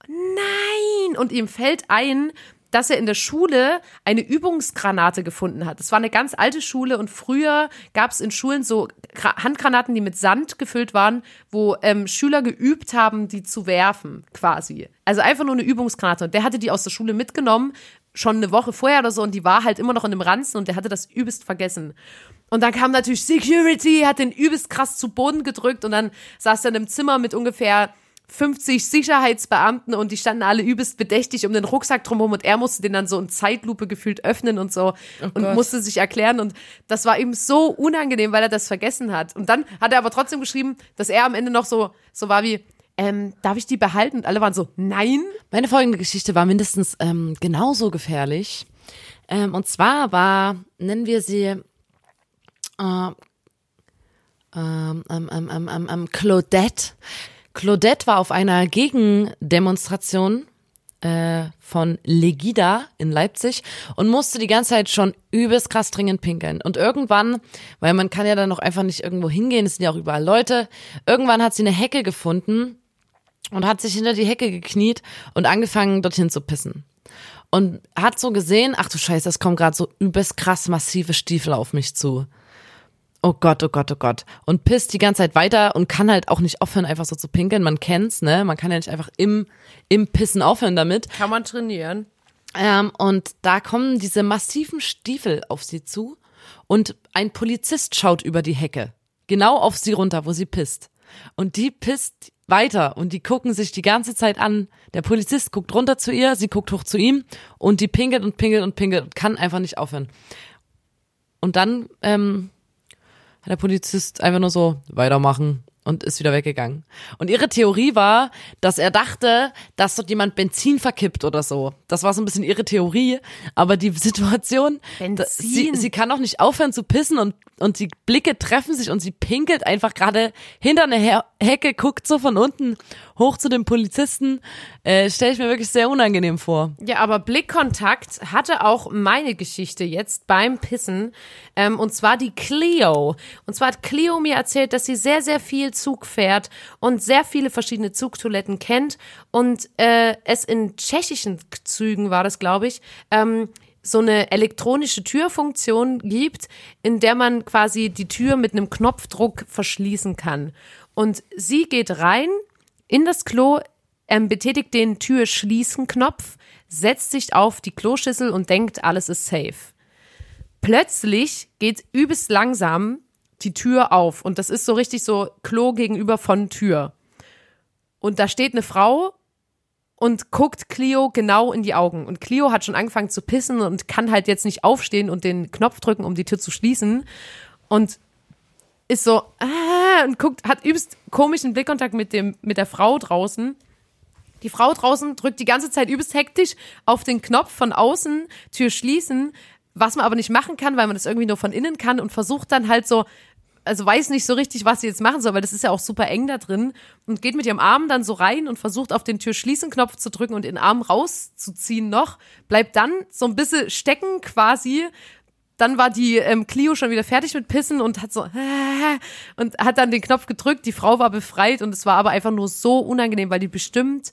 nein! Und ihm fällt ein, dass er in der Schule eine Übungsgranate gefunden hat. Es war eine ganz alte Schule und früher gab es in Schulen so Gra- Handgranaten, die mit Sand gefüllt waren, wo ähm, Schüler geübt haben, die zu werfen, quasi. Also einfach nur eine Übungsgranate. Und der hatte die aus der Schule mitgenommen, schon eine Woche vorher oder so, und die war halt immer noch in dem Ranzen und der hatte das übelst vergessen. Und dann kam natürlich Security, hat den übelst krass zu Boden gedrückt und dann saß er in einem Zimmer mit ungefähr 50 Sicherheitsbeamten und die standen alle übelst bedächtig um den Rucksack drumherum und er musste den dann so in Zeitlupe gefühlt öffnen und so und Gott. musste sich erklären und das war ihm so unangenehm, weil er das vergessen hat. Und dann hat er aber trotzdem geschrieben, dass er am Ende noch so, so war wie, ähm, darf ich die behalten? Und alle waren so, nein. Meine folgende Geschichte war mindestens ähm, genauso gefährlich. Ähm, und zwar war, nennen wir sie äh, ähm, ähm, ähm, ähm, ähm, ähm, Claudette. Claudette war auf einer Gegendemonstration äh, von Legida in Leipzig und musste die ganze Zeit schon übelst krass dringend pinkeln. Und irgendwann, weil man kann ja dann noch einfach nicht irgendwo hingehen, es sind ja auch überall Leute, irgendwann hat sie eine Hecke gefunden und hat sich hinter die Hecke gekniet und angefangen, dorthin zu pissen. und hat so gesehen, ach du Scheiße, es kommen gerade so übelst krass massive Stiefel auf mich zu. Oh Gott, oh Gott, oh Gott. Und pisst die ganze Zeit weiter und kann halt auch nicht aufhören, einfach so zu pinkeln. Man kennt's, ne? Man kann ja nicht einfach im, im Pissen aufhören damit. Kann man trainieren. Ähm, und da kommen diese massiven Stiefel auf sie zu und ein Polizist schaut über die Hecke. Genau auf sie runter, wo sie pisst. Und die pisst weiter und die gucken sich die ganze Zeit an. Der Polizist guckt runter zu ihr, sie guckt hoch zu ihm und die pinkelt und pinkelt und pinkelt und kann einfach nicht aufhören. Und dann ähm, hat der Polizist einfach nur so weitermachen und ist wieder weggegangen. Und ihre Theorie war, dass er dachte, dass dort jemand Benzin verkippt oder so. Das war so ein bisschen ihre Theorie, aber die Situation, Benzin. sie, sie kann auch nicht aufhören zu pissen und, und die Blicke treffen sich und sie pinkelt einfach gerade hinter eine He Hecke, guckt so von unten hoch zu dem Polizisten. Äh, Stelle ich mir wirklich sehr unangenehm vor. Ja, aber Blickkontakt hatte auch meine Geschichte jetzt beim Pissen. Ähm, und zwar die Cleo. Und zwar hat Cleo mir erzählt, dass sie sehr, sehr viel Zug fährt und sehr viele verschiedene Zugtoiletten kennt. Und äh, es in tschechischen Zügen war das, glaube ich, ähm, so eine elektronische Türfunktion gibt, in der man quasi die Tür mit einem Knopfdruck verschließen kann. Und sie geht rein in das Klo, ähm, betätigt den Tür-Schließen-Knopf, setzt sich auf die Kloschüssel und denkt, alles ist safe. Plötzlich geht übelst langsam die Tür auf und das ist so richtig so Klo gegenüber von Tür. Und da steht eine Frau und guckt Clio genau in die Augen. Und Clio hat schon angefangen zu pissen und kann halt jetzt nicht aufstehen und den Knopf drücken, um die Tür zu schließen. Und ist so, ah, und guckt, hat übelst komischen Blickkontakt mit dem, mit der Frau draußen. Die Frau draußen drückt die ganze Zeit übelst hektisch auf den Knopf von außen, Tür schließen, was man aber nicht machen kann, weil man das irgendwie nur von innen kann und versucht dann halt so, also weiß nicht so richtig, was sie jetzt machen soll, weil das ist ja auch super eng da drin und geht mit ihrem Arm dann so rein und versucht auf den Tür-Schließen-Knopf zu drücken und den Arm rauszuziehen noch, bleibt dann so ein bisschen stecken quasi, dann war die ähm, Clio schon wieder fertig mit Pissen und hat so äh, (laughs) und hat dann den Knopf gedrückt. Die Frau war befreit und es war aber einfach nur so unangenehm, weil die bestimmt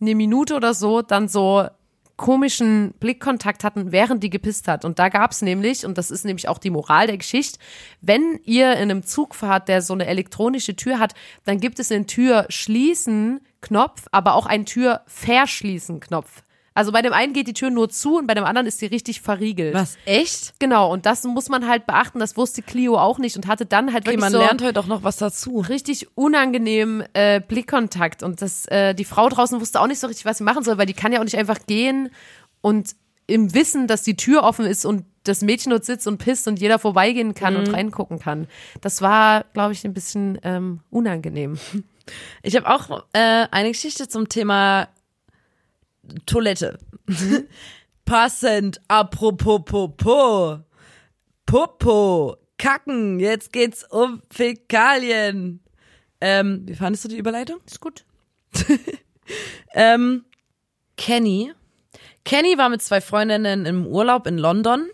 eine Minute oder so dann so komischen Blickkontakt hatten, während die gepisst hat. Und da gab's nämlich, und das ist nämlich auch die Moral der Geschichte, wenn ihr in einem Zug fahrt, der so eine elektronische Tür hat, dann gibt es einen Tür schließen Knopf, aber auch einen Tür verschließen Knopf. Also bei dem einen geht die Tür nur zu und bei dem anderen ist sie richtig verriegelt. Was, echt? Genau, und das muss man halt beachten, das wusste Clio auch nicht und hatte dann halt Okay, wirklich man so lernt heute auch noch was dazu. richtig unangenehm äh, Blickkontakt und das äh, die Frau draußen wusste auch nicht so richtig, was sie machen soll, weil die kann ja auch nicht einfach gehen und im Wissen, dass die Tür offen ist und das Mädchen dort sitzt und pisst und jeder vorbeigehen kann und reingucken kann. Das war, glaube ich, ein bisschen ähm, unangenehm. (laughs) Ich habe auch äh, eine Geschichte zum Thema Toilette. (laughs) Passend, apropos Popo. Popo, Kacken, jetzt geht's um Fäkalien. Ähm, wie fandest du die Überleitung? Ist gut. (laughs) Ähm, Kenny. Kenny war mit zwei Freundinnen im Urlaub in London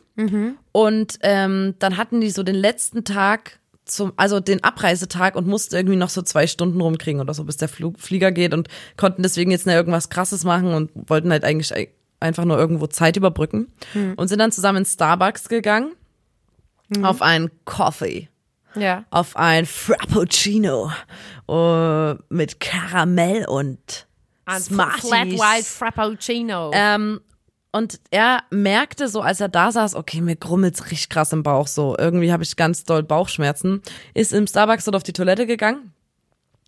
und ähm, dann hatten die so den letzten Tag zum, also den Abreisetag und mussten irgendwie noch so zwei Stunden rumkriegen oder so, bis der Flug, Flieger geht und konnten deswegen jetzt nicht irgendwas krasses machen und wollten halt eigentlich ei- einfach nur irgendwo Zeit überbrücken und sind dann zusammen in Starbucks gegangen auf einen Coffee Ja. auf ein Frappuccino äh, mit Karamell und Smarties. Flat White Frappuccino. Ähm, und er merkte so, als er da saß, okay, mir grummelt's richtig krass im Bauch, so irgendwie habe ich ganz doll Bauchschmerzen, ist im Starbucks dort auf die Toilette gegangen,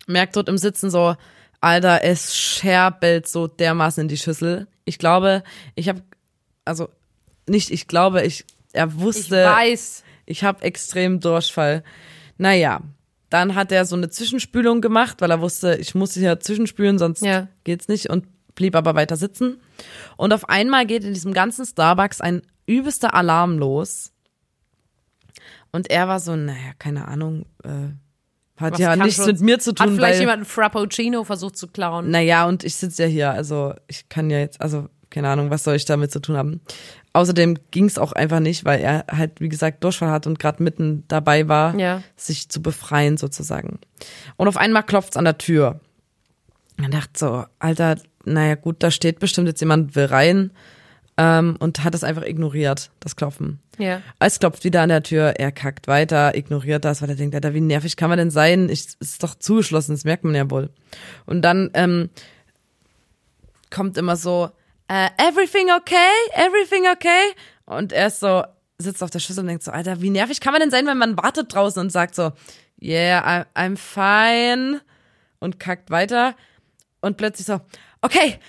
merkt dort im Sitzen so, Alter, es scherbelt so dermaßen in die Schüssel. Ich glaube, ich habe, also nicht, ich glaube, ich, er ich wusste, weiß. ich habe extrem Durchfall. Naja, dann hat er so eine Zwischenspülung gemacht, weil er wusste, ich muss hier zwischenspülen, sonst Ja. geht's nicht und blieb aber weiter sitzen. Und auf einmal geht in diesem ganzen Starbucks ein übelster Alarm los. Und er war so, naja, keine Ahnung, äh, hat Was ja nichts mit mir zu Hat tun, vielleicht weil, jemand einen Frappuccino versucht zu klauen. naja, und ich sitze ja hier, also ich kann ja jetzt, also keine Ahnung, was soll ich damit zu tun haben. Außerdem ging's auch einfach nicht, weil er halt, wie gesagt, Durchfall hat und gerade mitten dabei war, Ja. sich zu befreien sozusagen. Und auf einmal klopft's an der Tür. Man dachte so, Alter, naja gut, da steht bestimmt jetzt jemand, will rein. ähm, und hat es einfach ignoriert, das Klopfen. Ja. Es klopft wieder an der Tür, er kackt weiter, ignoriert das, weil er denkt, Alter, wie nervig kann man denn sein? Ich, es ist doch zugeschlossen, das merkt man ja wohl. Und dann ähm, kommt immer so, äh, everything okay? Everything okay? Und er ist so, sitzt auf der Schüssel und denkt so, Alter, wie nervig kann man denn sein, wenn man wartet draußen und sagt so, yeah, I'm fine und kackt weiter und plötzlich so, okay,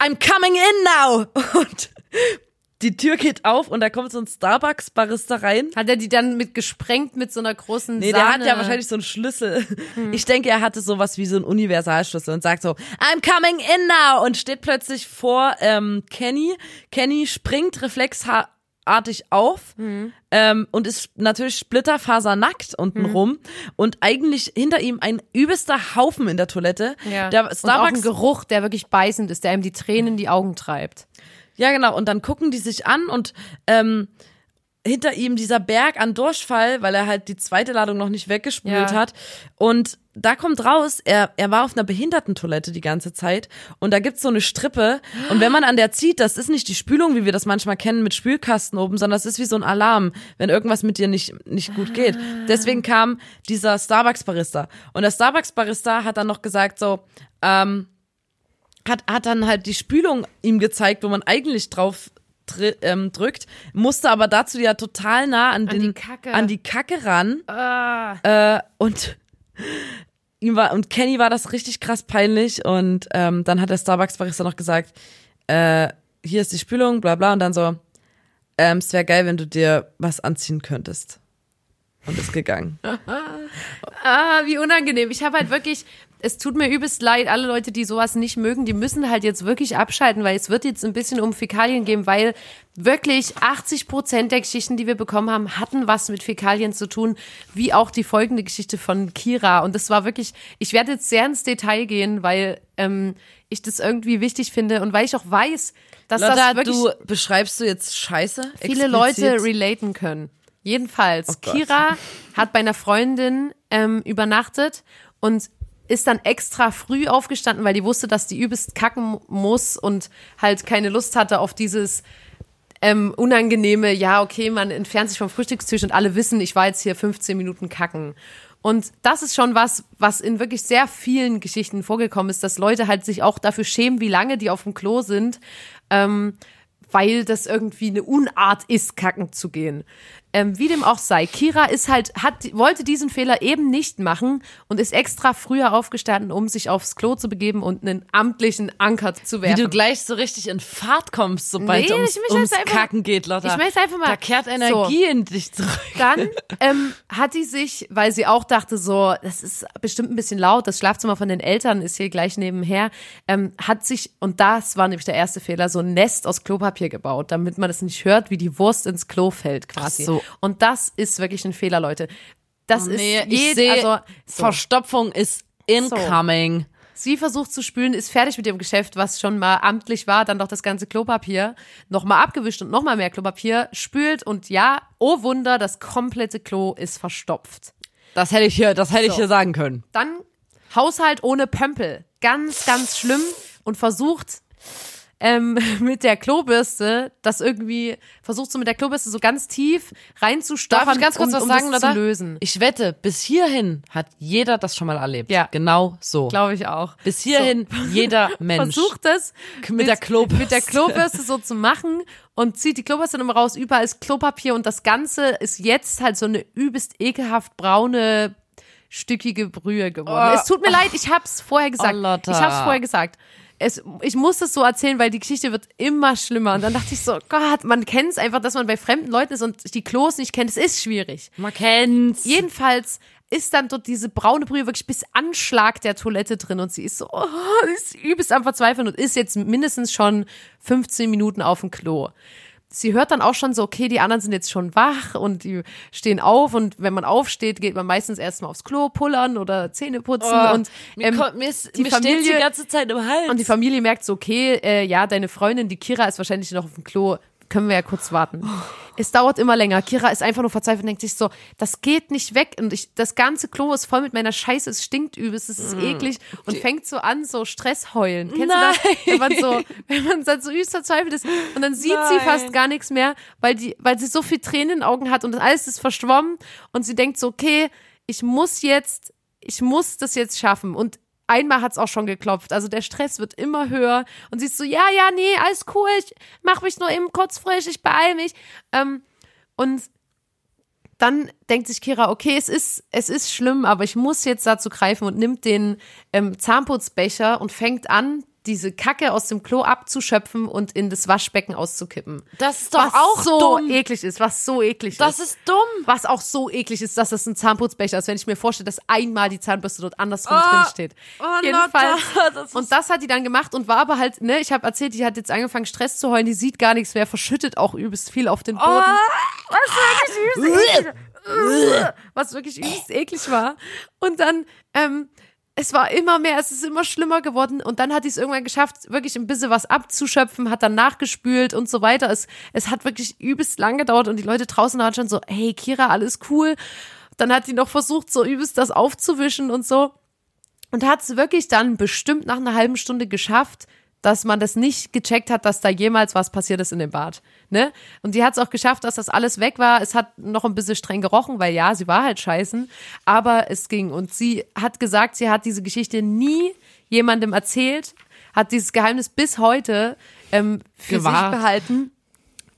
I'm coming in now (laughs) und die Tür geht auf und da kommt so ein Starbucks-Barista rein. Hat er die dann mit gesprengt mit so einer großen Nee, Sahne? der hat ja wahrscheinlich so einen Schlüssel. Ich denke, er hatte sowas wie so einen Universalschlüssel und sagt so, I'm coming in now und steht plötzlich vor ähm, Kenny. Kenny springt reflexartig auf ähm, und ist natürlich splitterfasernackt untenrum und eigentlich hinter ihm ein übelster Haufen in der Toilette. Ja. Der und auch ein Starbucks Geruch, der wirklich beißend ist, der ihm die Tränen in die Augen treibt. Ja, genau. Und dann gucken die sich an und ähm, hinter ihm dieser Berg an Durchfall, weil er halt die zweite Ladung noch nicht weggespült Ja. hat. Und da kommt raus, er, er war auf einer Behindertentoilette die ganze Zeit und da gibt's so eine Strippe und wenn man an der zieht, das ist nicht die Spülung, wie wir das manchmal kennen mit Spülkasten oben, sondern das ist wie so ein Alarm, wenn irgendwas mit dir nicht, nicht gut geht. Deswegen kam dieser Starbucks-Barista und der Starbucks-Barista hat dann noch gesagt so, ähm, hat, hat dann halt die Spülung ihm gezeigt, wo man eigentlich drauf dr ähm, drückt, musste aber dazu ja total nah an, den, die Kacke. an die Kacke ran. Ah. Äh, und ihm war, und Kenny war das richtig krass peinlich und ähm, dann hat der Starbucks-Barista noch gesagt, äh, hier ist die Spülung, bla bla, und dann so, ähm, es wäre geil, wenn du dir was anziehen könntest. Und ist gegangen. (laughs) Ah, wie unangenehm. Ich habe halt wirklich, es tut mir übelst leid, alle Leute, die sowas nicht mögen, die müssen halt jetzt wirklich abschalten, weil es wird jetzt ein bisschen um Fäkalien gehen, weil wirklich 80 Prozent der Geschichten, die wir bekommen haben, hatten was mit Fäkalien zu tun, wie auch die folgende Geschichte von Kira. Und das war wirklich, ich werde jetzt sehr ins Detail gehen, weil ähm, ich das irgendwie wichtig finde und weil ich auch weiß, dass Lotta, das wirklich du beschreibst du jetzt Scheiße? viele Explizit? Leute relaten können. Jedenfalls, Oh. Kira hat bei einer Freundin ähm, übernachtet und ist dann extra früh aufgestanden, weil die wusste, dass die übelst kacken muss und halt keine Lust hatte auf dieses ähm, unangenehme, ja, okay, man entfernt sich vom Frühstückstisch und alle wissen, ich war jetzt hier 15 Minuten kacken. Und das ist schon was, was in wirklich sehr vielen Geschichten vorgekommen ist, dass Leute halt sich auch dafür schämen, wie lange die auf dem Klo sind, ähm, weil das irgendwie eine Unart ist, kacken zu gehen. Ähm, wie dem auch sei, Kira ist halt, hat, wollte diesen Fehler eben nicht machen und ist extra früher aufgestanden, um sich aufs Klo zu begeben und einen amtlichen Anker zu Wie werfen. du gleich so richtig in Fahrt kommst, sobald Nee, ums, ums einfach- Kacken geht, Lotta. ich möchte einfach mal- Da kehrt Energie in dich zurück. Dann (laughs) ähm, hat sie sich, weil sie auch dachte, so, das ist bestimmt ein bisschen laut, das Schlafzimmer von den Eltern ist hier gleich nebenher, ähm, hat sich, und das war nämlich der erste Fehler, so ein Nest aus Klopapier gebaut, damit man das nicht hört, wie die Wurst ins Klo fällt quasi. Ach so. Und das ist wirklich ein Fehler, Leute. Das Nee, ist ich sehe, also so. Verstopfung ist incoming. Sie versucht zu spülen, ist fertig mit ihrem Geschäft, was schon mal amtlich war, dann doch das ganze Klopapier nochmal abgewischt und nochmal mehr Klopapier, spült und ja, oh Wunder, das komplette Klo ist verstopft. Das hätte ich hier, das hätte ich So. hier sagen können. Dann Haushalt ohne Pömpel. Ganz, ganz schlimm und versucht ähm, (laughs) mit der Klobürste, das irgendwie, versucht so mit der Klobürste so ganz tief reinzustochern, Darf ich ganz kurz um, was um sagen, das Lotta? zu lösen. Ich wette, bis hierhin hat jeder das schon mal erlebt. Ja. Genau so. Glaube ich auch. Bis hierhin jeder (laughs) Mensch. Versucht es Mit der Klobürste. mit der Klobürste so zu machen und zieht die Klobürste dann raus. Überall ist Klopapier und das Ganze ist jetzt halt so eine übelst ekelhaft braune stückige Brühe geworden. Oh. Es tut mir leid, ich hab's vorher gesagt. Oh, ich hab's vorher gesagt. Es, ich muss es so erzählen, weil die Geschichte wird immer schlimmer. Und dann dachte ich so, Gott, man kennt es einfach, dass man bei fremden Leuten ist und die Klos nicht kennt. Es ist schwierig. Man kennt's. Jedenfalls ist dann dort diese braune Brühe wirklich bis Anschlag der Toilette drin und sie ist so, oh, ist übelst am Verzweifeln und ist jetzt mindestens schon 15 Minuten auf dem Klo. Sie hört dann auch schon so, okay, die anderen sind jetzt schon wach und die stehen auf und wenn man aufsteht, geht man meistens erstmal aufs Klo pullern oder Zähne putzen Oh, und mir, ähm, kommt, mir, ist, die mir steht's die Familie- ganze Zeit im Hals. und die Familie merkt so, okay, äh, ja, deine Freundin, die Kira, ist wahrscheinlich noch auf dem Klo. Können wir ja kurz warten. Es dauert immer länger. Kira ist einfach nur verzweifelt und denkt sich so, das geht nicht weg. Und ich, das ganze Klo ist voll mit meiner Scheiße, es stinkt übelst, es ist Mm. eklig und fängt so an, so Stress heulen. Kennst du das? Wenn man so, wenn man dann so übelst verzweifelt ist und dann sieht sie Nein. fast gar nichts mehr, weil die, weil sie so viel Tränen in den Augen hat und alles ist verschwommen und sie denkt so, okay, ich muss jetzt, ich muss das jetzt schaffen und Einmal hat's auch schon geklopft. Also der Stress wird immer höher. Und sie ist so, ja, ja, nee, alles cool, ich mach mich nur eben kurz frisch, ich beeil mich. Ähm, und dann denkt sich Kira, okay, es ist, es ist schlimm, aber ich muss jetzt dazu greifen und nimmt den ähm, Zahnputzbecher und fängt an, diese Kacke aus dem Klo abzuschöpfen und in das Waschbecken auszukippen. Das ist doch was auch so dumm. eklig ist, was so eklig Das ist. ist dumm. Was auch so eklig ist, dass das ein Zahnputzbecher ist, wenn ich mir vorstelle, dass einmal die Zahnbürste dort andersrum Oh, drin steht. oh, Jedenfalls. (laughs) Das und das hat die dann gemacht und war aber halt, ne, ich habe erzählt, die hat jetzt angefangen Stress zu heulen, die sieht gar nichts mehr, verschüttet auch übelst viel auf den Boden. Oh. Was wirklich übelst eklig, was wirklich übelst eklig war. Und dann, ähm, es war immer mehr, es ist immer schlimmer geworden und dann hat die es irgendwann geschafft, wirklich ein bisschen was abzuschöpfen, hat dann nachgespült und so weiter. Es, es hat wirklich übelst lang gedauert und die Leute draußen waren schon so, hey Kira, alles cool. Dann hat die noch versucht, so übelst das aufzuwischen und so. Und hat es wirklich dann bestimmt nach einer halben Stunde geschafft, dass man das nicht gecheckt hat, dass da jemals was passiert ist in dem Bad. Ne? Und die hat es auch geschafft, dass das alles weg war. Es hat noch ein bisschen streng gerochen, weil ja, sie war halt scheißen. Aber es ging. Und sie hat gesagt, sie hat diese Geschichte nie jemandem erzählt, hat dieses Geheimnis bis heute ähm, für Gewahrt. sich behalten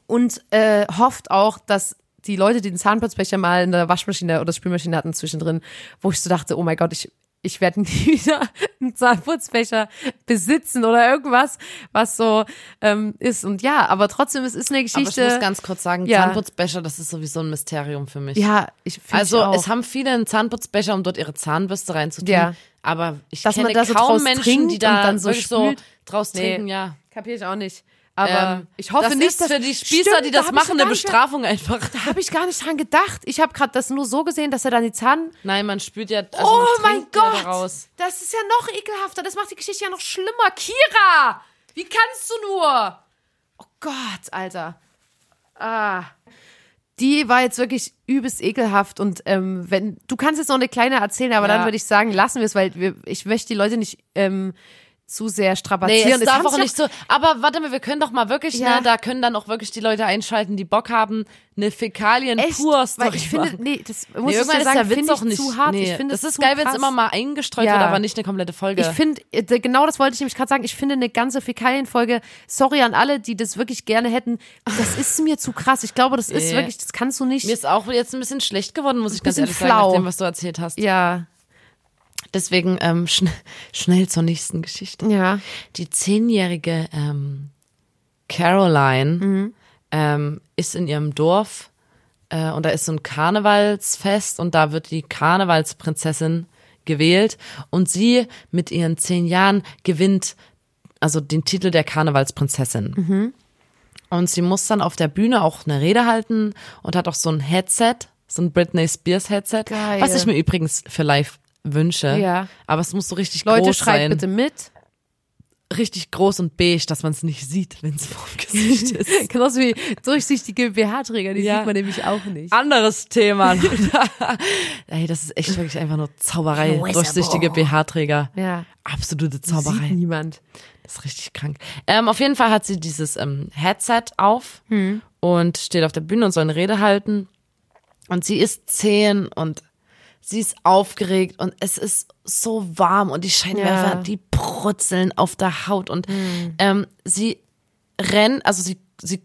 und äh, hofft auch, dass die Leute, die den Zahnputzbecher mal in der Waschmaschine oder Spülmaschine hatten zwischendrin, wo ich so dachte, oh mein Gott, ich ich werde (laughs) nie wieder einen Zahnputzbecher besitzen oder irgendwas, was so ähm, ist. Und ja, aber trotzdem, es ist eine Aber ich Geschichte. muss ganz kurz sagen, Ja. Zahnputzbecher, das ist sowieso ein Mysterium für mich. ja, ich finde Also ich auch. es haben viele einen Zahnputzbecher, um dort ihre Zahnbürste reinzutun. Ja. Aber ich Dass man kenne da so kaum Menschen, die da dann so so draus Nee. trinken, ja. kapiere ich auch nicht. Aber Ähm, ich hoffe das nicht, ist dass für die Spießer, Stimmt, die da das ich machen, eine Bestrafung einfach. Da habe ich gar nicht dran gedacht. Ich habe gerade das nur so gesehen, dass er dann die Zahn Nein, man spürt ja, also oh mein Gott! daraus. Das ist ja noch ekelhafter. Das macht die Geschichte ja noch schlimmer. Kira! Wie kannst du nur? Oh Gott, Alter. Ah. Die war jetzt wirklich übelst ekelhaft und ähm, wenn du kannst jetzt noch eine kleine erzählen, aber Ja. dann würde ich sagen, lassen wir es, weil wir, ich möchte die Leute nicht ähm, zu sehr Nee, strapazieren. es darf auch nicht so. Aber warte mal, wir können doch mal wirklich, Ja. ne, da können dann auch wirklich die Leute einschalten, die Bock haben, eine Fäkalien echt, pur weil ich finde, nee, das muss Nee, ich irgendwann ist sagen, der Witz auch ich nicht. zu hart. Nee, ich finde das es ist geil, wenn es immer mal eingestreut Ja. wird, aber nicht eine komplette Folge. Ich finde, äh, genau das wollte ich nämlich gerade sagen. Ich finde eine ganze Fäkalienfolge, sorry an alle, die das wirklich gerne hätten, das ist mir zu krass. Ich glaube, das ist Nee. wirklich, das kannst du nicht. Mir ist auch jetzt ein bisschen schlecht geworden, muss ich ganz ehrlich sagen, flau. nach dem, was du erzählt hast. ja, Deswegen ähm, (laughs) schn schnell zur nächsten Geschichte. ja. Die zehnjährige ähm, Caroline Mhm. ähm, ist in ihrem Dorf äh, und da ist so ein Karnevalsfest und da wird die Karnevalsprinzessin gewählt und sie mit ihren zehn Jahren gewinnt also den Titel der Karnevalsprinzessin. Mhm. Und sie muss dann auf der Bühne auch eine Rede halten und hat auch so ein Headset, so ein Britney Spears Headset, Geil. was ich mir übrigens für live wünsche. Ja. Aber es muss so richtig Leute, groß schreibt sein bitte mit. richtig groß und beige, dass man es nicht sieht, wenn es (laughs) vor dem Gesicht (laughs) ist. Genauso wie durchsichtige BH-Träger, die Ja. sieht man nämlich auch nicht. Anderes Thema. (laughs) Ey, das ist echt wirklich einfach nur Zauberei. Durchsichtige BH-Träger. Ja. Absolute Sieht Zauberei. niemand. Das ist richtig krank. Ähm, auf jeden Fall hat sie dieses ähm, Headset auf und steht auf der Bühne und soll eine Rede halten. Und sie ist zehn und sie ist aufgeregt und es ist so warm und die Scheinwerfer, Ja. die brutzeln auf der Haut und ähm, sie rennt, also sie, sie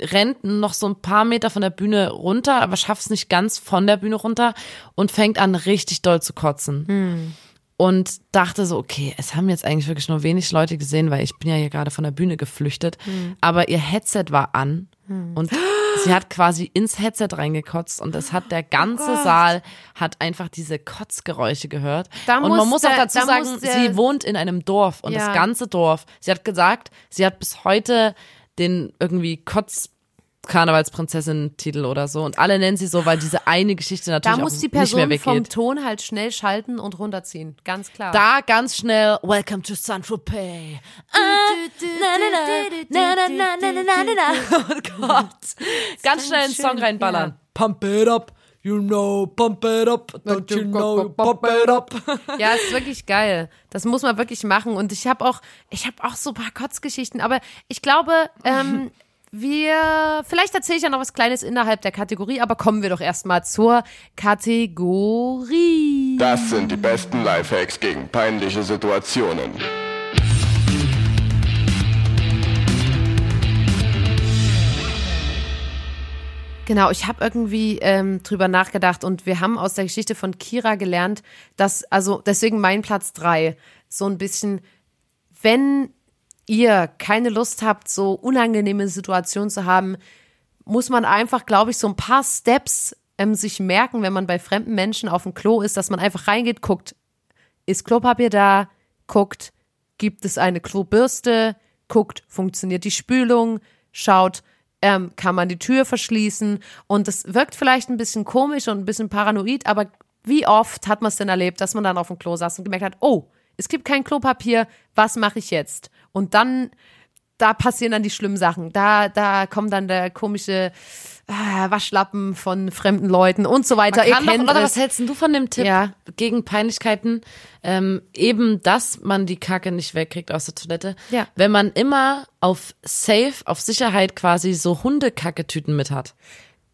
rennt noch so ein paar Meter von der Bühne runter, aber schafft es nicht ganz von der Bühne runter und fängt an richtig doll zu kotzen und dachte so, okay, es haben jetzt eigentlich wirklich nur wenig Leute gesehen, weil ich bin ja hier gerade von der Bühne geflüchtet. Hm. Aber ihr Headset war an und sie hat quasi ins Headset reingekotzt und es hat der ganze Oh. Saal hat einfach diese Kotzgeräusche gehört. Da und man muss auch der- dazu da sagen, sie wohnt in einem Dorf und Ja. das ganze Dorf. Sie hat gesagt, sie hat bis heute den irgendwie Kotz Karnevalsprinzessin-Titel oder so. Und alle nennen sie so, weil diese eine Geschichte natürlich nicht da muss die Person vom Ton halt schnell schalten und runterziehen. Ganz klar. Da ganz schnell Welcome to San Tropez. Oh Gott. Ganz schnell einen Song reinballern. Pump it up. You know, pump it up, don't you know, pump it up. Ja, ist wirklich geil. Das muss man wirklich machen. Und ich habe auch, ich habe auch so paar Kotzgeschichten. Aber ich glaube, ähm, wir, vielleicht erzähle ich ja noch was Kleines innerhalb der Kategorie, aber kommen wir doch erstmal zur Kategorie. Das sind die besten Lifehacks gegen peinliche Situationen. Genau, ich habe irgendwie ähm, drüber nachgedacht und wir haben aus der Geschichte von Kira gelernt, dass, also deswegen mein Platz drei, so ein bisschen, wenn ihr keine Lust habt, so unangenehme Situationen zu haben, muss man einfach, glaube ich, so ein paar Steps ähm, sich merken, wenn man bei fremden Menschen auf dem Klo ist, dass man einfach reingeht, guckt, ist Klopapier da, guckt, gibt es eine Klobürste, guckt, funktioniert die Spülung, schaut, ähm, kann man die Tür verschließen? Und das wirkt vielleicht ein bisschen komisch und ein bisschen paranoid, aber wie oft hat man es denn erlebt, dass man dann auf dem Klo saß und gemerkt hat, oh, es gibt kein Klopapier, was mache ich jetzt? Und dann, da passieren dann die schlimmen Sachen. Da, da kommt dann der komische äh, Waschlappen von fremden Leuten und so weiter. Man kann doch, oder was hältst du von dem Tipp Ja. gegen Peinlichkeiten? Ähm, eben, dass man die Kacke nicht wegkriegt aus der Toilette. Ja. Wenn man immer auf Safe, auf Sicherheit quasi so Hundekacketüten mit hat.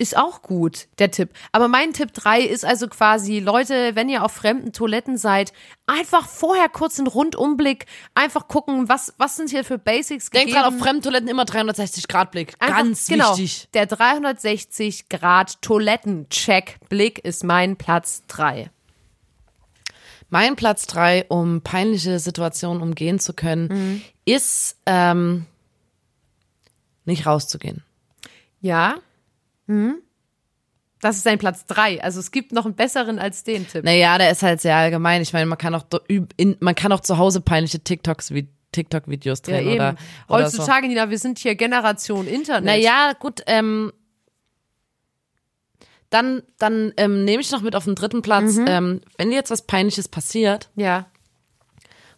Ist auch gut, der Tipp. Aber mein Tipp 3 ist also quasi, Leute, wenn ihr auf fremden Toiletten seid, einfach vorher kurz einen Rundumblick, einfach gucken, was, was sind hier für Basics Denk gegeben. dran, auf Fremdtoiletten immer 360 Grad Blick. Einfach- Ganz genau, wichtig. Der 360 Grad Toiletten-Check Blick ist mein Platz 3. Mein Platz drei, um peinliche Situationen umgehen zu können, ist ähm, nicht rauszugehen. Ja? Hm? Das ist sein Platz 3. Also es gibt noch einen besseren als den Tipp. Naja, der ist halt sehr allgemein. Ich meine, man kann auch in, man kann auch zu Hause peinliche TikToks wie TikTok-Videos ja, drehen eben. oder, oder so. Heutzutage, Nina, wir sind hier Generation Internet. Naja, gut, ähm, dann, dann ähm, nehme ich noch mit auf den dritten Platz. Mhm. Ähm, wenn dir jetzt was Peinliches passiert, Ja.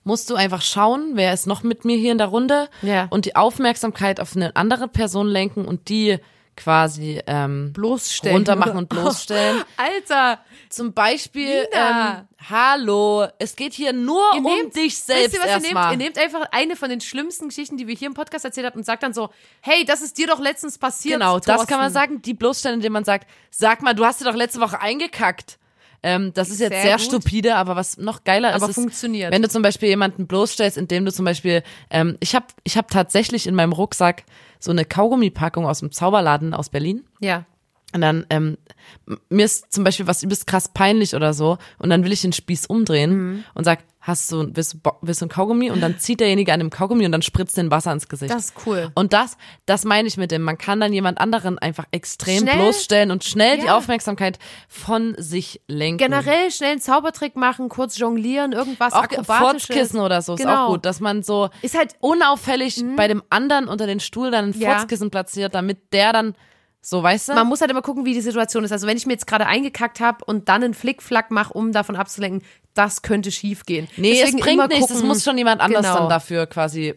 musst du einfach schauen, wer ist noch mit mir hier in der Runde Ja. und die Aufmerksamkeit auf eine andere Person lenken und die quasi ähm, Bloßstellen. runtermachen und bloßstellen. (laughs) Alter, Zum Beispiel, Nina. ähm, hallo, es geht hier nur Ihr um nehmt- dich selbst Wisst ihr, was ihr nehmt? erstmal. Ihr nehmt einfach eine von den schlimmsten Geschichten, die wir hier im Podcast erzählt haben und sagt dann so, hey, das ist dir doch letztens passiert. Genau, das Thorsten. kann man sagen. Die bloßstellen, indem man sagt, sag mal, du hast dir doch letzte Woche eingekackt. Ähm, das ist jetzt Sehr sehr, stupide, aber was noch geiler Aber ist, ist, funktioniert. wenn du zum Beispiel jemanden bloßstellst, indem du zum Beispiel, ähm, ich habe ich hab tatsächlich in meinem Rucksack so eine Kaugummipackung aus dem Zauberladen aus Berlin. Ja. Und dann, ähm, mir ist zum Beispiel was übelst krass peinlich oder so. Und dann will ich den Spieß umdrehen Mhm. und sag, hast du, willst willst du ein Kaugummi? Und dann zieht derjenige an dem Kaugummi und dann spritzt den Wasser ins Gesicht. Das ist cool. Und das, das meine ich mit dem. Man kann dann jemand anderen einfach extrem Schnell- bloßstellen und schnell die Ja. Aufmerksamkeit von sich lenken. Generell schnell einen Zaubertrick machen, kurz jonglieren, irgendwas auch akrobatisches. Furzkissen oder so ist Genau. auch gut, dass man so Ist halt- unauffällig bei dem anderen unter den Stuhl dann ein Ja. Furzkissen platziert, damit der dann so, weißt du? Man muss halt immer gucken, wie die Situation ist. Also wenn ich mir jetzt gerade eingekackt habe und dann einen Flickflack mache, um davon abzulenken, das könnte schief gehen. Nee, Deswegen es bringt nichts. Es muss schon jemand anders genau, dann dafür quasi.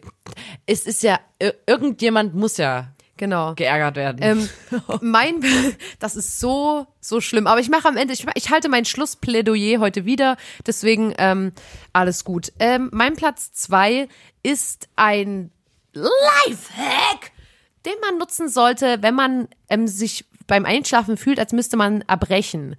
Es ist ja, ir- irgendjemand muss ja Genau. geärgert werden. Ähm, (laughs) mein, (laughs) das ist so, so schlimm. Aber ich mache am Ende, ich, ich halte mein Schlussplädoyer heute wieder. Deswegen ähm, alles gut. Ähm, mein Platz zwei ist ein Lifehack, den man nutzen sollte, wenn man ähm, sich beim Einschlafen fühlt, als müsste man erbrechen.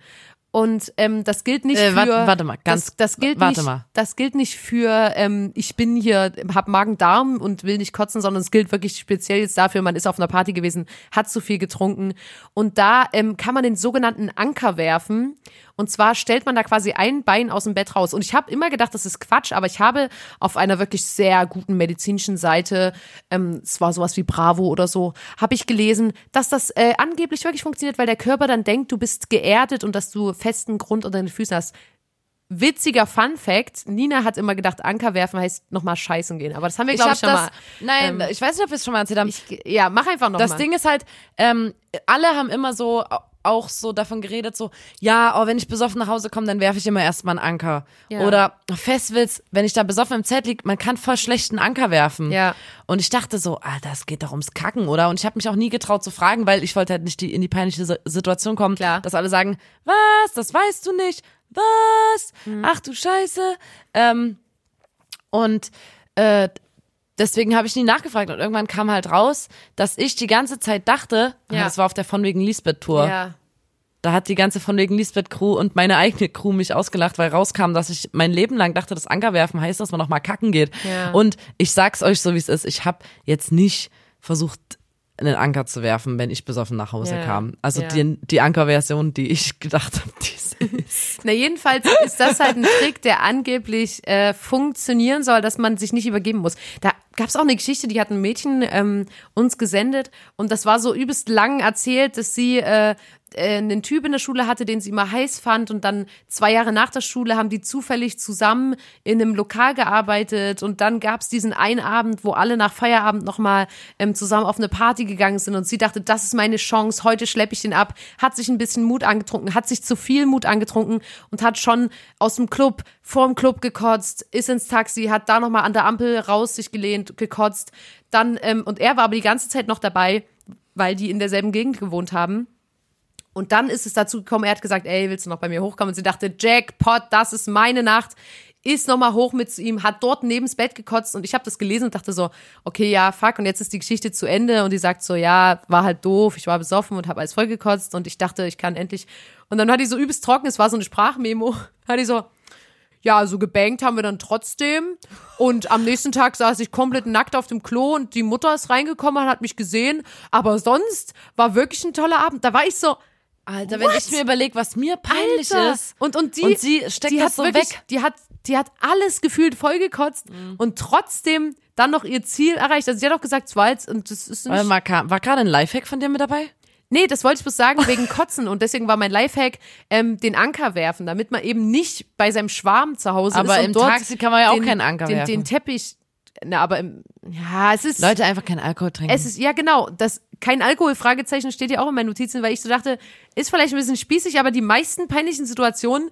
Und ähm, das gilt nicht Äh, für. warte- warte mal, ganz- das, das gilt warte nicht, mal. Das gilt nicht für, ähm, ich bin hier, hab Magen-Darm und will nicht kotzen, sondern es gilt wirklich speziell jetzt dafür, man ist auf einer Party gewesen, hat zu viel getrunken. Und da ähm, kann man den sogenannten Anker werfen. Und zwar stellt man da quasi ein Bein aus dem Bett raus. Und ich habe immer gedacht, das ist Quatsch, aber ich habe auf einer wirklich sehr guten medizinischen Seite, ähm, es war sowas wie Bravo oder so, habe ich gelesen, dass das äh, angeblich wirklich funktioniert, weil der Körper dann denkt, du bist geerdet und dass du festen Grund unter den Füßen hast witziger Fun Fact, Nina hat immer gedacht, Anker werfen heißt nochmal scheißen gehen. Aber das haben wir, Ich glaube hab ich, schon das, mal. nein, ähm, ich weiß nicht, ob wir es schon mal erzählt haben. Ich, ja, mach einfach nochmal. das Ding ist halt, ähm, alle haben immer so auch so davon geredet, so, ja, oh, wenn ich besoffen nach Hause komme, dann werfe ich immer erstmal einen Anker. Ja. Oder Festivals, wenn ich da besoffen im Zelt liege, man kann voll schlecht einen Anker werfen. Ja. Und ich dachte so, ah, das geht doch ums Kacken, oder? Und ich habe mich auch nie getraut zu fragen, weil ich wollte halt nicht die, in die peinliche Si- Situation kommen, Klar. dass alle sagen, was, das weißt du nicht, was, Mhm. ach du Scheiße. Ähm, und äh, deswegen habe ich nie nachgefragt und irgendwann kam halt raus, dass ich die ganze Zeit dachte, Ja. ja. das war auf der von wegen Lisbeth Tour. ja. Da hat die ganze von wegen Lisbeth Crew und meine eigene Crew mich ausgelacht, weil rauskam, dass ich mein Leben lang dachte, das Ankerwerfen heißt, dass man noch mal kacken geht. Ja. Und ich sag's euch so, wie es ist. Ich habe jetzt nicht versucht, einen Anker zu werfen, wenn ich besoffen nach Hause Ja. kam. Also Ja. die, die Ankerversion, die ich (laughs) gedacht habe, die ist. (laughs) Na, jedenfalls ist das halt ein Trick, der angeblich äh, funktionieren soll, dass man sich nicht übergeben muss. Da gab es auch eine Geschichte, die hat ein Mädchen ähm, uns gesendet und das war so übelst lang erzählt, dass sie äh, äh, einen Typ in der Schule hatte, den sie immer heiß fand und dann zwei Jahre nach der Schule haben die zufällig zusammen in einem Lokal gearbeitet und dann gab es diesen einen Abend, wo alle nach Feierabend nochmal ähm, zusammen auf eine Party gegangen sind und sie dachte, das ist meine Chance, heute schleppe ich den ab, hat sich ein bisschen Mut angetrunken, hat sich zu viel Mut angetrunken und hat schon aus dem Club, vorm Club gekotzt, ist ins Taxi, hat da nochmal an der Ampel raus sich gelehnt, gekotzt, dann, ähm, und er war aber die ganze Zeit noch dabei, weil die in derselben Gegend gewohnt haben. Und dann ist es dazu gekommen, er hat gesagt, ey, willst du noch bei mir hochkommen? Und sie dachte, Jackpot, das ist meine Nacht. Ist nochmal hoch mit zu ihm, hat dort neben's Bett gekotzt und ich habe das gelesen und dachte so, okay, ja, fuck, und jetzt ist die Geschichte zu Ende und die sagt so, ja, war halt doof, ich war besoffen und habe alles vollgekotzt und ich dachte, ich kann endlich. Und dann hat die so übelst trocken, es war so eine Sprachmemo, (laughs) hat die so, ja, also gebankt haben wir dann trotzdem. Und am nächsten Tag saß ich komplett nackt auf dem Klo und die Mutter ist reingekommen und hat mich gesehen. Aber sonst war wirklich ein toller Abend. Da war ich so, Alter, wenn What? ich mir überlege, was mir peinlich Alter. ist. Und, und die, Und sie steckt die das hat so wirklich, weg. Die hat, die hat alles gefühlt vollgekotzt und trotzdem dann noch ihr Ziel erreicht. Also sie hat auch gesagt, es war jetzt, und das ist nicht, ka- war gerade ein Lifehack von dir mit dabei? Nee, das wollte ich bloß sagen, wegen (laughs) Kotzen. Und deswegen war mein Lifehack, ähm, den Anker werfen, damit man eben nicht bei seinem Schwarm zu Hause Aber ist. und im Taxi kann man ja auch den, keinen Anker den, werfen. Den Teppich, na, aber im, ja, es ist, Leute einfach keinen Alkohol trinken. es ist, ja genau, das, kein Alkohol, Fragezeichen steht ja auch in meinen Notizen, weil ich so dachte, ist vielleicht ein bisschen spießig, aber die meisten peinlichen Situationen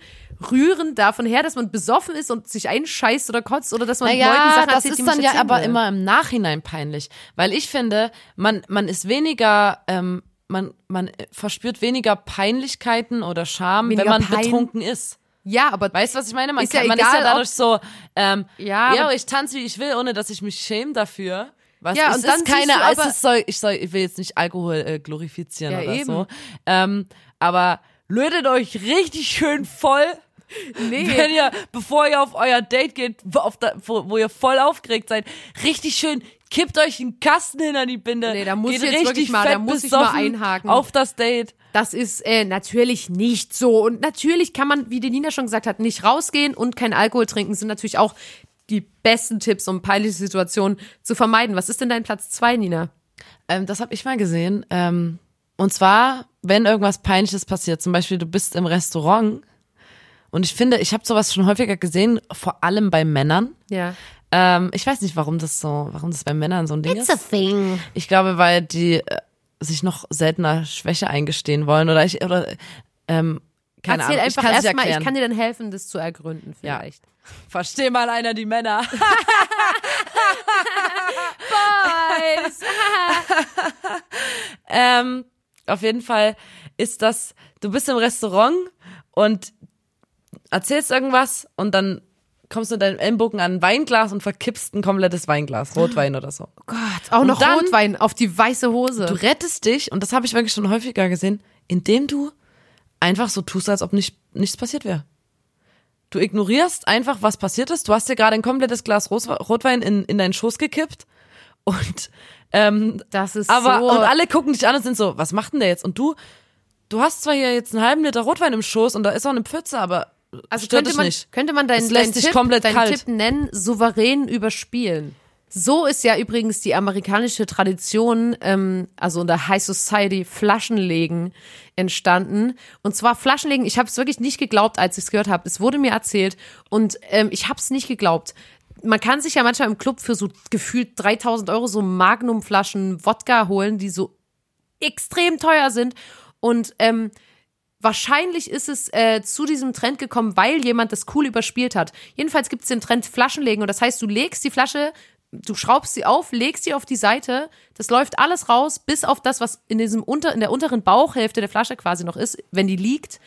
rühren davon her, dass man besoffen ist und sich einscheißt oder kotzt oder dass man Leuten naja, Sachen das erzählt, ist dann ja aber will. immer im Nachhinein peinlich. Weil ich finde, man, man ist weniger, ähm, man, man verspürt weniger Peinlichkeiten oder Scham, Weniger wenn man Pein. betrunken ist. Ja, aber Weißt du, was ich meine? Man, Ist kann, ja man egal, ist ja dadurch so, ähm, Ja, ja, ich tanze wie ich will, ohne dass ich mich schäme dafür. Was, Ja, es und dann ist keine, du es aber- ist soll, ich soll, ich will jetzt nicht Alkohol äh, glorifizieren Ja, oder eben. so. Ähm, aber lötet euch richtig schön voll. Nee. (laughs) Wenn ihr, bevor ihr auf euer Date geht, da, wo, wo ihr voll aufgeregt seid, richtig schön, kippt euch einen Kasten hinter die Binde. Nee, da muss geht ich jetzt richtig wirklich mal- da muss ich mal einhaken. Auf das Date. Das ist äh, natürlich nicht so. Und natürlich kann man, wie die Nina schon gesagt hat, nicht rausgehen und kein Alkohol trinken, sind natürlich auch die besten Tipps, um peinliche Situationen zu vermeiden. Was ist denn dein Platz zwei, Nina? Ähm, das habe ich mal gesehen. Ähm, und zwar, wenn irgendwas Peinliches passiert, zum Beispiel du bist im Restaurant und ich finde, ich habe sowas schon häufiger gesehen, vor allem bei Männern. Ja. Ähm, ich weiß nicht, warum das so, warum das bei Männern so ein Ding ist. thing. Ich glaube, weil die äh, sich noch seltener Schwäche eingestehen wollen oder ich oder ähm, keine Erzähl Ahnung. einfach erstmal, ich kann dir dann helfen, das zu ergründen Ja. vielleicht. Versteh mal einer die Männer. (laughs) (laughs) ähm, auf jeden Fall ist das, du bist im Restaurant und erzählst irgendwas und dann kommst du mit deinem Ellenbogen an ein Weinglas und verkippst ein komplettes Weinglas, Rotwein oder so. Gott, auch noch dann- Rotwein auf die weiße Hose. Du rettest dich, und das habe ich wirklich schon häufiger gesehen, indem du einfach so tust, als ob nicht, nichts passiert wäre. Du ignorierst einfach, was passiert ist. Du hast dir gerade ein komplettes Glas Rotwein in, in deinen Schoß gekippt und ähm, das ist aber so. und alle gucken dich an und sind so, was macht denn der jetzt? Und du, du hast zwar hier jetzt einen halben Liter Rotwein im Schoß und da ist auch eine Pfütze, aber also könnte man, nicht. könnte man deinen, deinen, Tipp, komplett deinen. Tipp nennen, souverän überspielen. So ist ja übrigens die amerikanische Tradition, ähm, also in der High Society, Flaschenlegen entstanden. Und zwar Flaschenlegen, ich habe es wirklich nicht geglaubt, als ich es gehört habe. Es wurde mir erzählt und ähm, ich habe es nicht geglaubt. Man kann sich ja manchmal im Club für so gefühlt 3000 Euro so Magnumflaschen Wodka holen, die so extrem teuer sind. Und ähm, Wahrscheinlich ist es äh, zu diesem Trend gekommen, weil jemand das cool überspielt hat. Jedenfalls gibt es den Trend Flaschenlegen und das heißt, du legst die Flasche, du schraubst sie auf, legst sie auf die Seite, das läuft alles raus, bis auf das, was in diesem unter, in der unteren Bauchhälfte der Flasche quasi noch ist, wenn die liegt.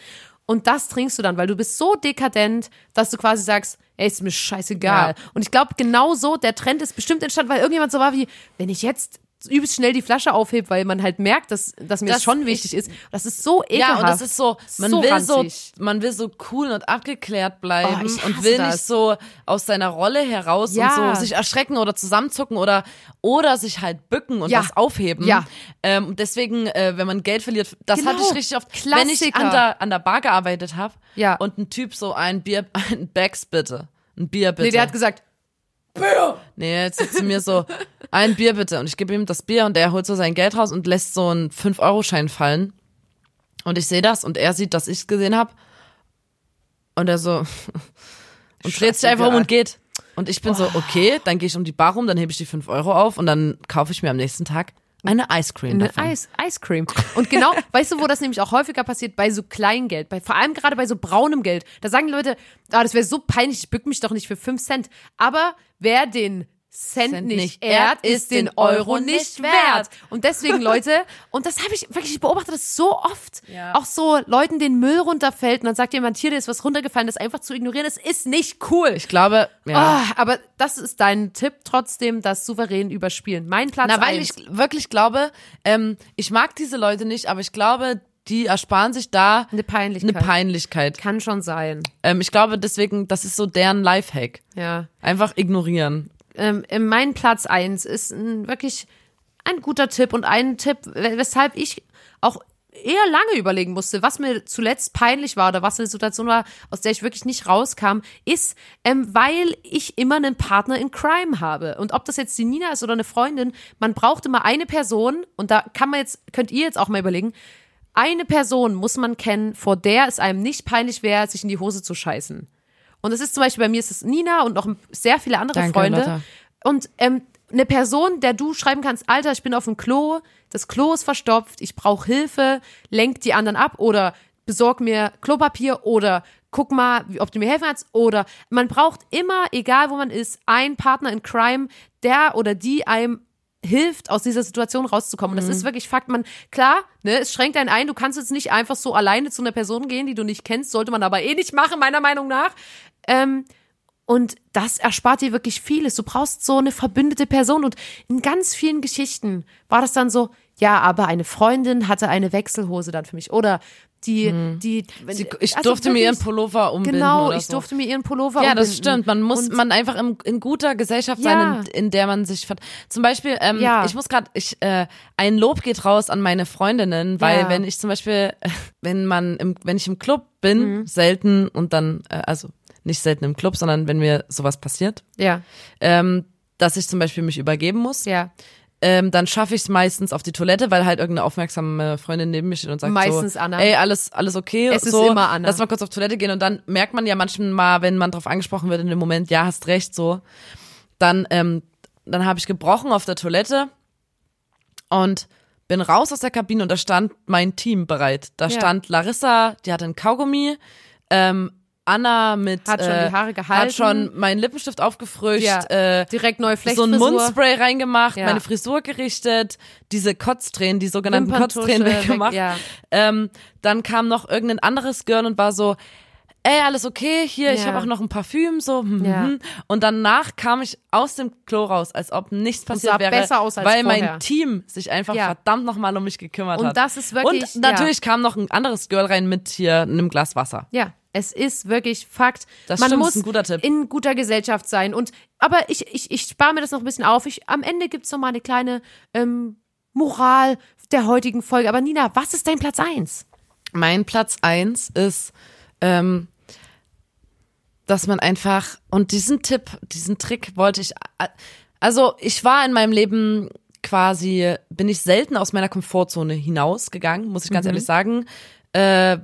Und das trinkst du dann, weil du bist so dekadent, dass du quasi sagst, ey, ist mir scheißegal. Ja. Und ich glaube, genau so, der Trend ist bestimmt entstanden, weil irgendjemand so war wie, wenn ich jetzt übelst schnell die Flasche aufhebt, weil man halt merkt, dass, dass mir das, Das schon wichtig ist. Das ist so ekelhaft. Ja, und das ist so, man So will ranzig. so, man will so cool und abgeklärt bleiben Oh, ich und will das. nicht so aus seiner Rolle heraus Ja. und so sich erschrecken oder zusammenzucken oder oder sich halt bücken und Ja. was aufheben. Ja. Ähm, und deswegen, äh, wenn man Geld verliert, das Genau. hatte ich richtig oft, wenn ich Klassiker. an der an der Bar gearbeitet habe Ja. und ein Typ so ein Bier, (laughs) ein Becks bitte, ein Bier bitte. nee, der hat gesagt, Nee, jetzt sitzt zu mir so, ein Bier bitte. Und ich gebe ihm das Bier und er holt so sein Geld raus und lässt so einen 5-Euro-Schein fallen. Und ich sehe das und er sieht, dass ich es gesehen habe. Und er so, (laughs) und dreht sich einfach um und geht. Und ich bin so, okay, dann gehe ich um die Bar rum, dann hebe ich die 5 Euro auf und dann kaufe ich mir am nächsten Tag eine Ice Cream eine davon. Eis, Ice Cream. Und genau, (laughs) weißt du, wo das nämlich auch häufiger passiert? Bei so Kleingeld, bei, vor allem gerade bei so braunem Geld. Da sagen die Leute, ah, das wäre so peinlich, ich bück mich doch nicht für 5 Cent. Aber wer den Cent, Cent nicht ehrt, ist den Euro nicht wert. Und deswegen, Leute, (laughs) und das habe ich wirklich, ich beobachte das so oft. Ja. Auch so Leuten den Müll runterfällt und dann sagt jemand, hier, dir ist was runtergefallen, das einfach zu ignorieren, das ist nicht cool. Ich glaube, ja. Ah, aber das ist dein Tipp trotzdem, das souverän überspielen. Mein Platz Na, weil eins. ich wirklich glaube, ähm, ich mag diese Leute nicht, aber ich glaube, die ersparen sich da Eine Peinlichkeit. Eine Peinlichkeit. Kann schon sein. Ähm, ich glaube deswegen, das ist so deren Lifehack. Ja. Einfach ignorieren. Ähm, in mein Platz eins ist ein, wirklich ein guter Tipp und ein Tipp, we- weshalb ich auch eher lange überlegen musste, was mir zuletzt peinlich war oder was eine Situation war, aus der ich wirklich nicht rauskam, ist, ähm, weil ich immer einen Partner in Crime habe. Und ob das jetzt die Nina ist oder eine Freundin, man braucht immer eine Person und da kann man jetzt, könnt ihr jetzt auch mal überlegen, eine Person muss man kennen, vor der es einem nicht peinlich wäre, sich in die Hose zu scheißen. Und das ist zum Beispiel bei mir ist es Nina und noch sehr viele andere Danke, Freunde. Lotta. Und ähm, eine Person, der du schreiben kannst, Alter, ich bin auf dem Klo, das Klo ist verstopft, ich brauche Hilfe, lenk die anderen ab oder besorg mir Klopapier oder guck mal, ob du mir helfen kannst. Oder man braucht immer, egal wo man ist, einen Partner in Crime, der oder die einem hilft, aus dieser Situation rauszukommen. Und das ist wirklich Fakt. Man, klar, ne, es schränkt einen ein. Du kannst jetzt nicht einfach so alleine zu einer Person gehen, die du nicht kennst. Sollte man aber eh nicht machen, meiner Meinung nach. Ähm, und das erspart dir wirklich vieles. Du brauchst so eine verbündete Person. Und in ganz vielen Geschichten war das dann so, ja, aber eine Freundin hatte eine Wechselhose dann für mich. Oder die, die, Sie, ich also durfte mir ihren wirklich- Pullover umbinden Genau, ich so. durfte mir ihren Pullover Ja, das umbinden. stimmt. Man muss, Und- man einfach im, in guter Gesellschaft Ja. sein, in, in der man sich vert Zum Beispiel, ähm, Ja. ich muss gerade, ich, äh, ein Lob geht raus an meine Freundinnen, weil Ja. wenn ich zum Beispiel, äh, (laughs) wenn man, im, wenn ich im Club bin, Mhm. selten und dann, äh, also nicht selten im Club, sondern wenn mir sowas passiert, Ja, ähm, dass ich zum Beispiel mich übergeben muss, ja. Ähm, dann schaffe ich es meistens auf die Toilette, weil halt irgendeine aufmerksame Freundin neben mir steht und sagt Meistens so, Anna. ey, alles, alles okay. Es ist so, immer Anna. Lass mal kurz auf Toilette gehen und dann merkt man ja manchmal, wenn man drauf angesprochen wird in dem Moment, ja, hast recht, so. Dann, ähm, dann habe ich gebrochen auf der Toilette und bin raus aus der Kabine und da stand mein Team bereit. Da Ja. stand Larissa, die hatte ein Kaugummi, ähm, Anna mit Hat schon äh, die Haare gehalten. hat schon meinen Lippenstift aufgefrischt, Ja, äh, direkt neue so Flechtfrisur. ein Mundspray reingemacht, Ja. meine Frisur gerichtet, diese Kotztränen, die sogenannten Kotztränen weg, weggemacht. ja. Ähm, dann kam noch irgendein anderes Girl und war so, ey, alles okay, hier, ich Ja. habe auch noch ein Parfüm, so. hm, Ja. hm. Und danach kam ich aus dem Klo raus, als ob nichts passiert sah wäre, besser aus als weil vorher. mein Team sich einfach Ja. verdammt nochmal um mich gekümmert Und hat. das ist wirklich- Und natürlich kam noch ein anderes Girl rein mit hier einem Glas Wasser. Ja, es ist wirklich Fakt. Das Man stimmt, muss ein guter Tipp. in guter Gesellschaft sein. Und aber ich, ich, ich spare mir das noch ein bisschen auf. Ich, am Ende gibt's noch mal eine kleine ähm, Moral der heutigen Folge. Aber Nina, was ist dein Platz eins? Mein Platz eins ist, ähm, dass man einfach, und diesen Tipp, diesen Trick wollte ich Also ich war in meinem Leben quasi, bin ich selten aus meiner Komfortzone hinausgegangen, muss ich ganz ehrlich sagen. Äh,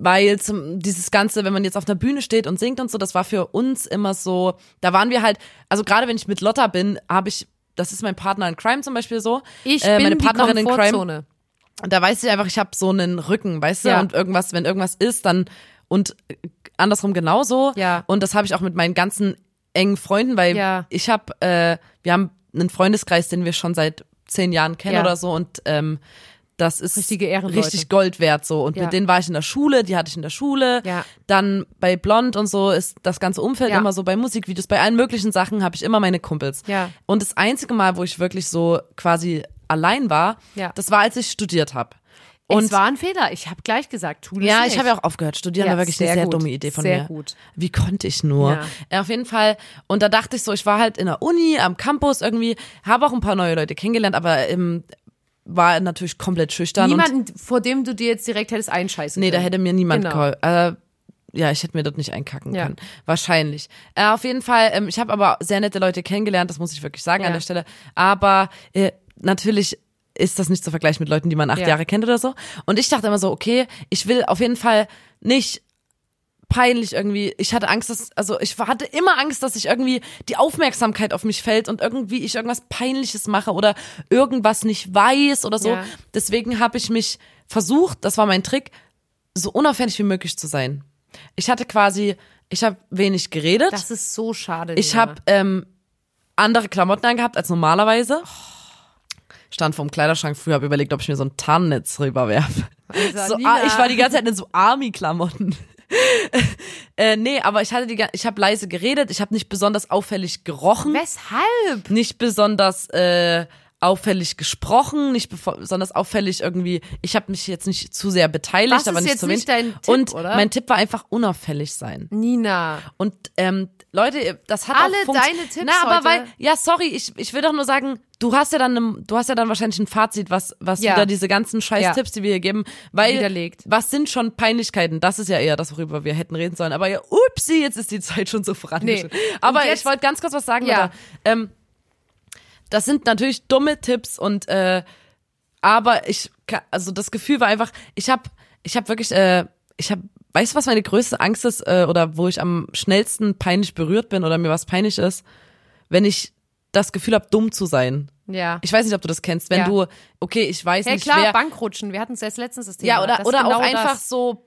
weil zum, dieses Ganze, wenn man jetzt auf einer Bühne steht und singt und so, das war für uns immer so, da waren wir halt, also gerade wenn ich mit Lotta bin, habe ich, das ist mein Partner in Crime zum Beispiel so. Ich äh, bin meine die Partnerin in Crime. Und da weiß ich einfach, ich habe so einen Rücken, weißt du, Ja. und irgendwas, wenn irgendwas ist, dann und andersrum genauso. Ja. Und das habe ich auch mit meinen ganzen engen Freunden, weil Ja. ich habe, äh, wir haben einen Freundeskreis, den wir schon seit zehn Jahren kennen Ja. oder so und ähm, das ist Richtige Ehrenleute. richtig Gold wert so. Und Ja. mit denen war ich in der Schule, die hatte ich in der Schule. Ja. Dann bei Blond und so ist das ganze Umfeld Ja. immer so bei Musikvideos, bei allen möglichen Sachen habe ich immer meine Kumpels. Ja. Und das einzige Mal, wo ich wirklich so quasi allein war, Ja. das war, als ich studiert habe. Und es war ein Fehler. Ich habe gleich gesagt, tu das ja, nicht. ich habe ja auch aufgehört. Studieren Ja, war wirklich sehr eine sehr gut. dumme Idee von Sehr mir. gut. Wie konnte ich nur? Ja. Ja. auf jeden Fall. Und da dachte ich so, ich war halt in der Uni, am Campus irgendwie, habe auch ein paar neue Leute kennengelernt, aber ähm, war natürlich komplett schüchtern. Niemanden, vor dem du dir jetzt direkt hättest einscheißen nee, da können. hätte mir niemand Genau. geholfen. Äh, ja, ich hätte mir dort nicht einkacken Ja. können. Wahrscheinlich. Äh, auf jeden Fall, ähm, ich habe aber sehr nette Leute kennengelernt, das muss ich wirklich sagen Ja. an der Stelle. Aber äh, natürlich ist das nicht zu vergleichen mit Leuten, die man acht Ja. Jahre kennt oder so. Und ich dachte immer so, okay, ich will auf jeden Fall nicht peinlich irgendwie. Ich hatte Angst, dass, also ich hatte immer Angst, dass ich irgendwie die Aufmerksamkeit auf mich fällt und irgendwie ich irgendwas Peinliches mache oder irgendwas nicht weiß oder so. Ja. Deswegen habe ich mich versucht, das war mein Trick, so unauffällig wie möglich zu sein. Ich hatte quasi, ich habe wenig geredet. Das ist so schade. ich habe ähm, andere Klamotten angehabt als normalerweise. Stand vorm Kleiderschrank früher, habe überlegt, ob ich mir so ein Tarnnetz rüberwerfe. Alter, So, ah, ich war die ganze Zeit in so Army-Klamotten. (laughs) äh, nee, aber ich hatte die, ich habe leise geredet, ich habe nicht besonders auffällig gerochen, Weshalb? nicht besonders äh, auffällig gesprochen, nicht besonders auffällig irgendwie. Ich habe mich jetzt nicht zu sehr beteiligt, Das aber nicht zu wenig. nicht dein Tipp, Und oder? mein Tipp war einfach unauffällig sein. Nina. Und ähm, Leute, das hat Alle auch deine Tipps Na, aber heute- weil, ja, sorry, ich, ich will doch nur sagen, du hast ja dann, ne, du hast ja dann wahrscheinlich ein Fazit, was, was Ja. wieder diese ganzen scheiß Ja. Tipps, die wir hier geben, weil Widerlegt. was sind schon Peinlichkeiten? Das ist ja eher das, worüber wir hätten reden sollen. Aber ja, upsi, jetzt ist die Zeit schon so vorangeschritten. Nee. Aber jetzt- ich wollte ganz kurz was sagen, Ja. Ähm, das sind natürlich dumme Tipps und äh, aber ich also das Gefühl war einfach ich habe ich habe wirklich äh, ich habe weißt du was meine größte Angst ist äh, oder wo ich am schnellsten peinlich berührt bin oder mir was peinlich ist wenn ich das Gefühl habe dumm zu sein Ja. ich weiß nicht ob du das kennst wenn Ja. du okay ich weiß Ja nicht klar, wer Bankrutschen. Wir hatten es erst letztens das Thema. ja oder Das oder genau auch einfach das. so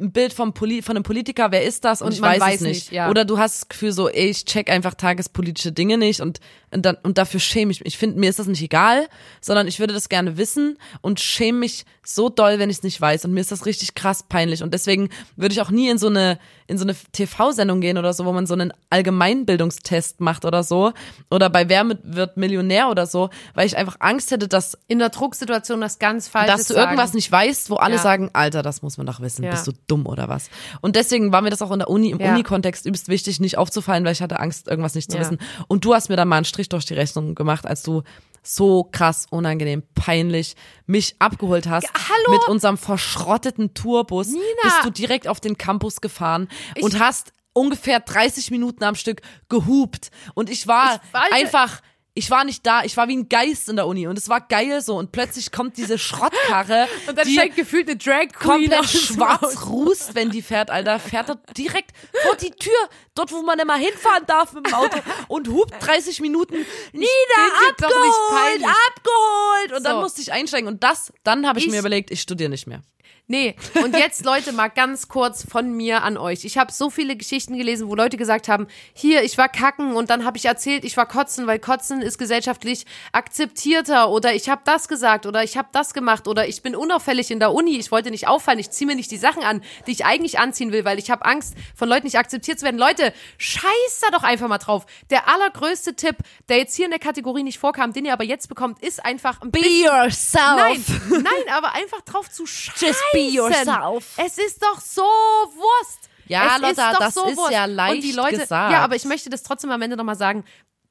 ein Bild vom Poli von einem Politiker, wer ist das? Und, Und ich weiß, weiß es nicht. nicht, ja. Oder du hast das Gefühl so, ey, ich check einfach tagespolitische Dinge nicht und, und, dann, und dafür schäme ich mich. Ich finde, mir ist das nicht egal, sondern ich würde das gerne wissen und schäme mich so doll, wenn ich es nicht weiß. Und mir ist das richtig krass peinlich. Und deswegen würde ich auch nie in so eine, in so eine TV-Sendung gehen oder so, wo man so einen Allgemeinbildungstest macht oder so. Oder bei Wer mit- wird Millionär oder so, weil ich einfach Angst hätte, dass in der Drucksituation das ganz Falsches dass du sagen. irgendwas nicht weißt, wo alle Ja. sagen, Alter, das muss man doch wissen, Ja. bist du dumm oder was? Und deswegen war mir das auch in der Uni, im Ja. Uni-Kontext übelst wichtig, nicht aufzufallen, weil ich hatte Angst, irgendwas nicht zu wissen. Und du hast mir dann mal einen Strich durch die Rechnung gemacht, als du so krass, unangenehm, peinlich mich abgeholt hast. hallo? Mit unserem verschrotteten Tourbus bist du direkt auf den Campus gefahren und hast ungefähr 30 Minuten am Stück gehupt. Und ich war Ich weiß- einfach ich war nicht da, ich war wie ein Geist in der Uni und es war geil so und plötzlich kommt diese Schrottkarre, (laughs) Und dann die steigt gefühlt eine Drag Queen komplett schwarz rußt, wenn die fährt, Alter, fährt er direkt vor die Tür, dort wo man immer hinfahren darf mit dem Auto und hupt 30 Minuten nieder, abgeholt, abgeholt und dann So. musste ich einsteigen und das, dann habe ich, Ich- mir überlegt, ich studiere nicht mehr. Nee, und jetzt Leute mal ganz kurz von mir an euch. Ich habe so viele Geschichten gelesen, wo Leute gesagt haben, hier, ich war kacken und dann habe ich erzählt, ich war kotzen, weil kotzen ist gesellschaftlich akzeptierter oder ich habe das gesagt oder ich habe das gemacht oder ich bin unauffällig in der Uni, ich wollte nicht auffallen, ich ziehe mir nicht die Sachen an, die ich eigentlich anziehen will, weil ich habe Angst, von Leuten nicht akzeptiert zu werden. Leute, scheiß da doch einfach mal drauf. Der allergrößte Tipp, der jetzt hier in der Kategorie nicht vorkam, den ihr aber jetzt bekommt, ist einfach ein bisschen yourself. Nein, nein, aber einfach drauf zu scheißen. Yourself. Es ist doch so Wurst. Ja, es Lotta, ist doch das so ist Wurst. ja Und die leicht Leute, gesagt. Ja, aber ich möchte das trotzdem am Ende nochmal sagen.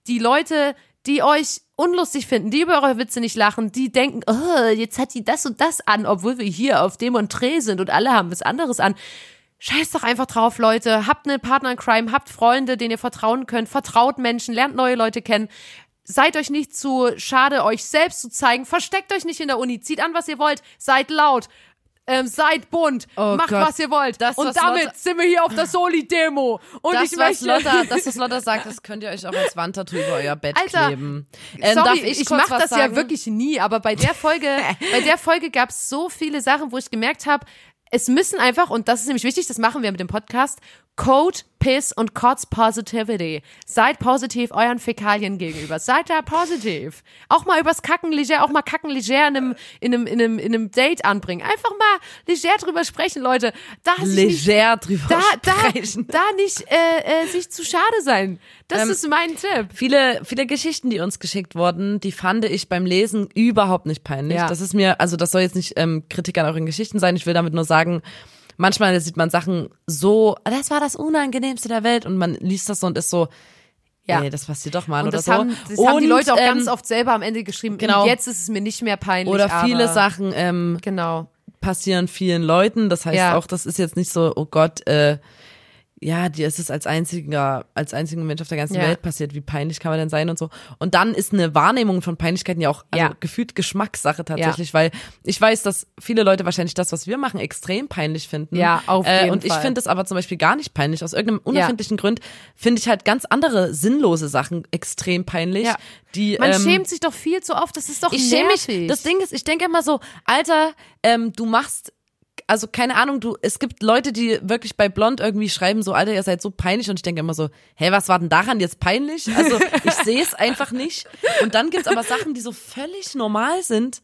Die Leute, die euch unlustig finden, die über eure Witze nicht lachen, die denken, oh, jetzt hat die das und das an, obwohl wir hier auf dem Dreh sind und alle haben was anderes an. Scheiß doch einfach drauf, Leute. Habt einen Partner in Crime, habt Freunde, denen ihr vertrauen könnt, vertraut Menschen, lernt neue Leute kennen. Seid euch nicht zu schade, euch selbst zu zeigen. Versteckt euch nicht in der Uni. Zieht an, was ihr wollt. Seid laut. Ähm, seid bunt. Oh macht, Gott. was ihr wollt. Das, Und was damit Lotta- sind wir hier auf der Soli-Demo. Und Das, ich was möchte... Lotta, das, was Lotta sagt, das könnt ihr euch auch als Wandtattoo über euer Bett Alter, kleben. Ähm, Sorry, darf ich, ich, mach was das sagen? ja wirklich nie, aber bei der Folge, (laughs) bei der Folge gab es so viele Sachen, wo ich gemerkt habe, es müssen einfach, und das ist nämlich wichtig, das machen wir mit dem Podcast, Code, Piss und Kotz Positivity. Seid positiv euren Fäkalien gegenüber. Seid da positiv. Auch mal übers Kacken leger, auch mal Kacken leger in einem, in einem, in einem, in einem Date anbringen. Einfach mal leger drüber sprechen, Leute. Da sich nicht leger drüber da, da, sprechen. da nicht äh, äh, sich zu schade sein. Das Ähm, ist mein Tipp. Viele, viele Geschichten, die uns geschickt wurden, die fand ich beim Lesen überhaupt nicht peinlich. Ja. Das ist mir, also das soll jetzt nicht ähm, Kritik an euren Geschichten sein. Ich will damit nur sagen, manchmal sieht man Sachen so, das war das Unangenehmste der Welt und man liest das so und ist so, Ja. ey, das passiert doch mal Und oder das, so. haben, das haben die Und, Leute auch ähm, ganz oft selber am Ende geschrieben. genau. Und jetzt ist es mir nicht mehr peinlich. Oder viele Sachen ähm, Genau. passieren vielen Leuten. Das heißt Ja. auch, das ist jetzt nicht so, oh Gott, äh, ja, dir ist es als einziger, als einziger Mensch auf der ganzen Ja. Welt passiert. Wie peinlich kann man denn sein und so. Und dann ist eine Wahrnehmung von Peinlichkeiten ja auch also Ja. gefühlt Geschmackssache tatsächlich, weil ich weiß, dass viele Leute wahrscheinlich das, was wir machen, extrem peinlich finden. Ja, auf äh, jeden Und ich finde es aber zum Beispiel gar nicht peinlich. Aus irgendeinem unerfindlichen Grund finde ich halt ganz andere sinnlose Sachen extrem peinlich. Ja. Die, Man ähm, schämt sich doch viel zu oft. Das ist doch ich schäme nervig. mich. Das Ding ist, ich denke immer so, Alter, ähm, du machst, also keine Ahnung, du, es gibt Leute, die wirklich bei Blond irgendwie schreiben, so, Alter, ihr seid so peinlich und ich denke immer so, hä, was war denn daran jetzt peinlich? Also ich (laughs) sehe es einfach nicht. Und dann gibt's aber Sachen, die so völlig normal sind,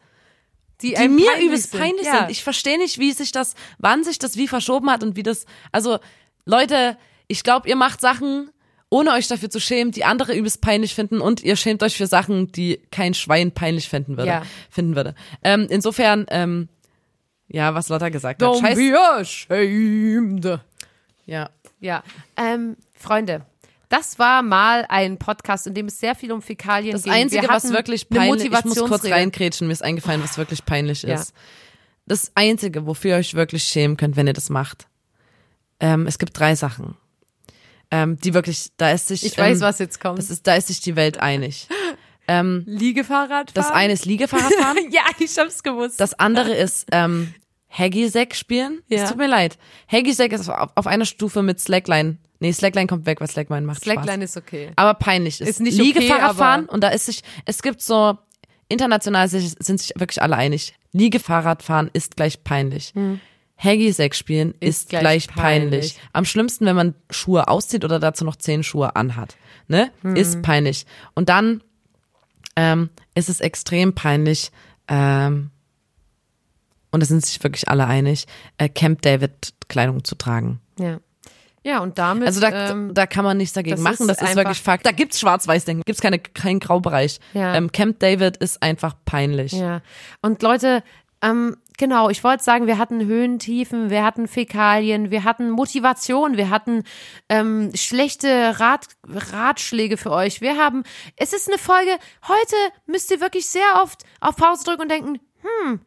die, die mir peinlich übelst sind. peinlich ja. sind. Ich verstehe nicht, wie sich das, wann sich das wie verschoben hat und wie das, also Leute, ich glaube, ihr macht Sachen, ohne euch dafür zu schämen, die andere übelst peinlich finden und ihr schämt euch für Sachen, die kein Schwein peinlich finden würde. Ja. Finden würde. Ähm, insofern, ähm, ja, was Lotta gesagt hat. Don't Scheiß, be ashamed. ja. Ja, ähm, Freunde, das war mal ein Podcast, in dem es sehr viel um Fäkalien Das ging. Einzige, Wir was wirklich peinlich, ich muss kurz reinkrätschen, mir ist eingefallen, was wirklich peinlich Ja. ist. Das Einzige, wofür ihr euch wirklich schämen könnt, wenn ihr das macht. Ähm, es gibt drei Sachen. Ähm, die wirklich, da ist sich, Ich weiß, ähm, was jetzt kommt. das ist, da ist sich die Welt einig. (laughs) Ähm, Liegefahrrad das eine ist Liegefahrradfahren, (laughs) ja, ich hab's gewusst. das andere ist ähm, Haggy-Sack spielen. Ja. Es tut mir leid. Haggy-Sack ist auf, auf einer Stufe mit Slackline. Nee, Slackline kommt weg, weil Slackline macht Slackline Spaß. ist okay. Aber peinlich ist. Ist nicht okay, Liegefahrradfahren aber- und da ist sich, es gibt so, international sind sich wirklich alle einig. Liegefahrradfahren ist gleich peinlich. Haggy-Sack spielen ist, Ist gleich gleich, peinlich. peinlich. Am schlimmsten, wenn man Schuhe auszieht oder dazu noch zehn Schuhe anhat. Ne? Ist peinlich. Und dann ähm, ist es extrem peinlich, ähm, und da sind sich wirklich alle einig, äh, Camp David Kleidung zu tragen. Ja. Ja, und damit. Also da, ähm, da kann man nichts dagegen das machen, ist das ist wirklich Fakt. Da gibt's Schwarz-Weiß-Denken, gibt's keine, keinen Graubereich. Ja. Ähm, Camp David ist einfach peinlich. Ja. Und Leute, ähm, genau, ich wollte sagen, wir hatten Höhen, Tiefen, wir hatten Fäkalien, wir hatten Motivation, wir hatten ähm, schlechte Rat, Ratschläge für euch. Wir haben, es ist eine Folge, heute müsst ihr wirklich sehr oft auf Pause drücken und denken, hm,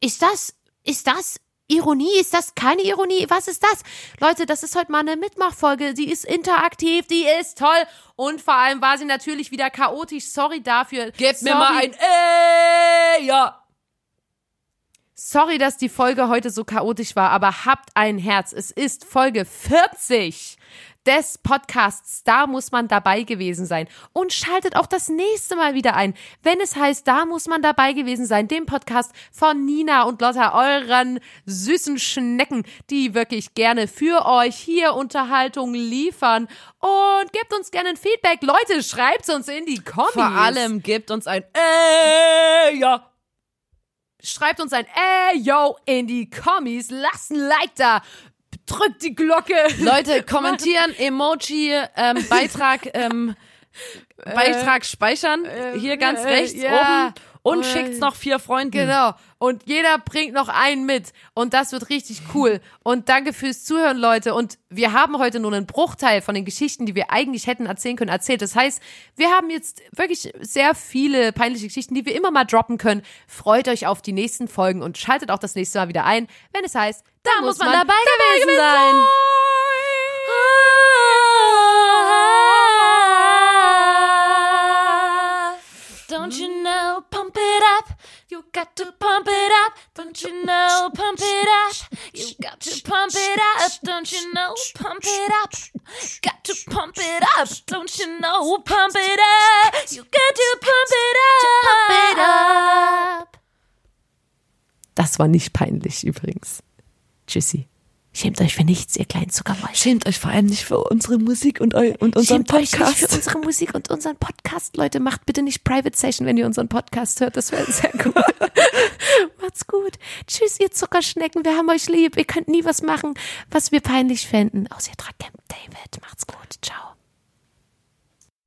ist das, ist das Ironie? Ist das keine Ironie? Was ist das? Leute, das ist heute mal eine Mitmachfolge. Die ist interaktiv, die ist toll. Und vor allem war sie natürlich wieder chaotisch. Sorry dafür. Gebt mir Sorry. mal ein Ey, ja. Sorry, dass die Folge heute so chaotisch war, aber habt ein Herz. Es ist Folge 40 des Podcasts. Da muss man dabei gewesen sein. Und schaltet auch das nächste Mal wieder ein, wenn es heißt, da muss man dabei gewesen sein. Dem Podcast von Nina und Lotta, euren süßen Schnecken, die wirklich gerne für euch hier Unterhaltung liefern. Und gebt uns gerne ein Feedback. Leute, schreibt uns in die Kommis. Vor allem gibt uns ein Ey, ja. Schreibt uns ein Ey, yo in die Kommis. Lasst ein Like da. Drückt die Glocke. (laughs) Leute, kommentieren, Emoji, ähm, (laughs) Beitrag, ähm, Beitrag speichern. Hier ganz äh, rechts ja. oben. Und Und- schickt's noch vier Freunden. Genau. Und jeder bringt noch einen mit. Und das wird richtig cool. Und danke fürs Zuhören, Leute. Und wir haben heute nur einen Bruchteil von den Geschichten, die wir eigentlich hätten erzählen können, erzählt. Das heißt, wir haben jetzt wirklich sehr viele peinliche Geschichten, die wir immer mal droppen können. Freut euch auf die nächsten Folgen und schaltet auch das nächste Mal wieder ein, wenn es heißt, da, muss man dabei gewesen sein. Don't You got to pump it up. Don't you know, pump it up. You got to pump it up. Don't you know, pump it up. Got to pump it up. Don't you know, pump it up. You got to pump it up. Pump it up. Das war nicht peinlich übrigens. Tschüssi. Schämt euch für nichts, ihr kleinen Zuckermäuse. Schämt euch vor allem nicht für unsere Musik und, eu und unseren Schämt euch nicht Podcast. für unsere Musik und unseren Podcast. Leute, macht bitte nicht Private Session, wenn ihr unseren Podcast hört. Das wäre sehr gut. (laughs) Macht's gut. Tschüss, ihr Zuckerschnecken. Wir haben euch lieb. Ihr könnt nie was machen, was wir peinlich fänden. Außer ihr tragt Camp David. Macht's gut. Ciao.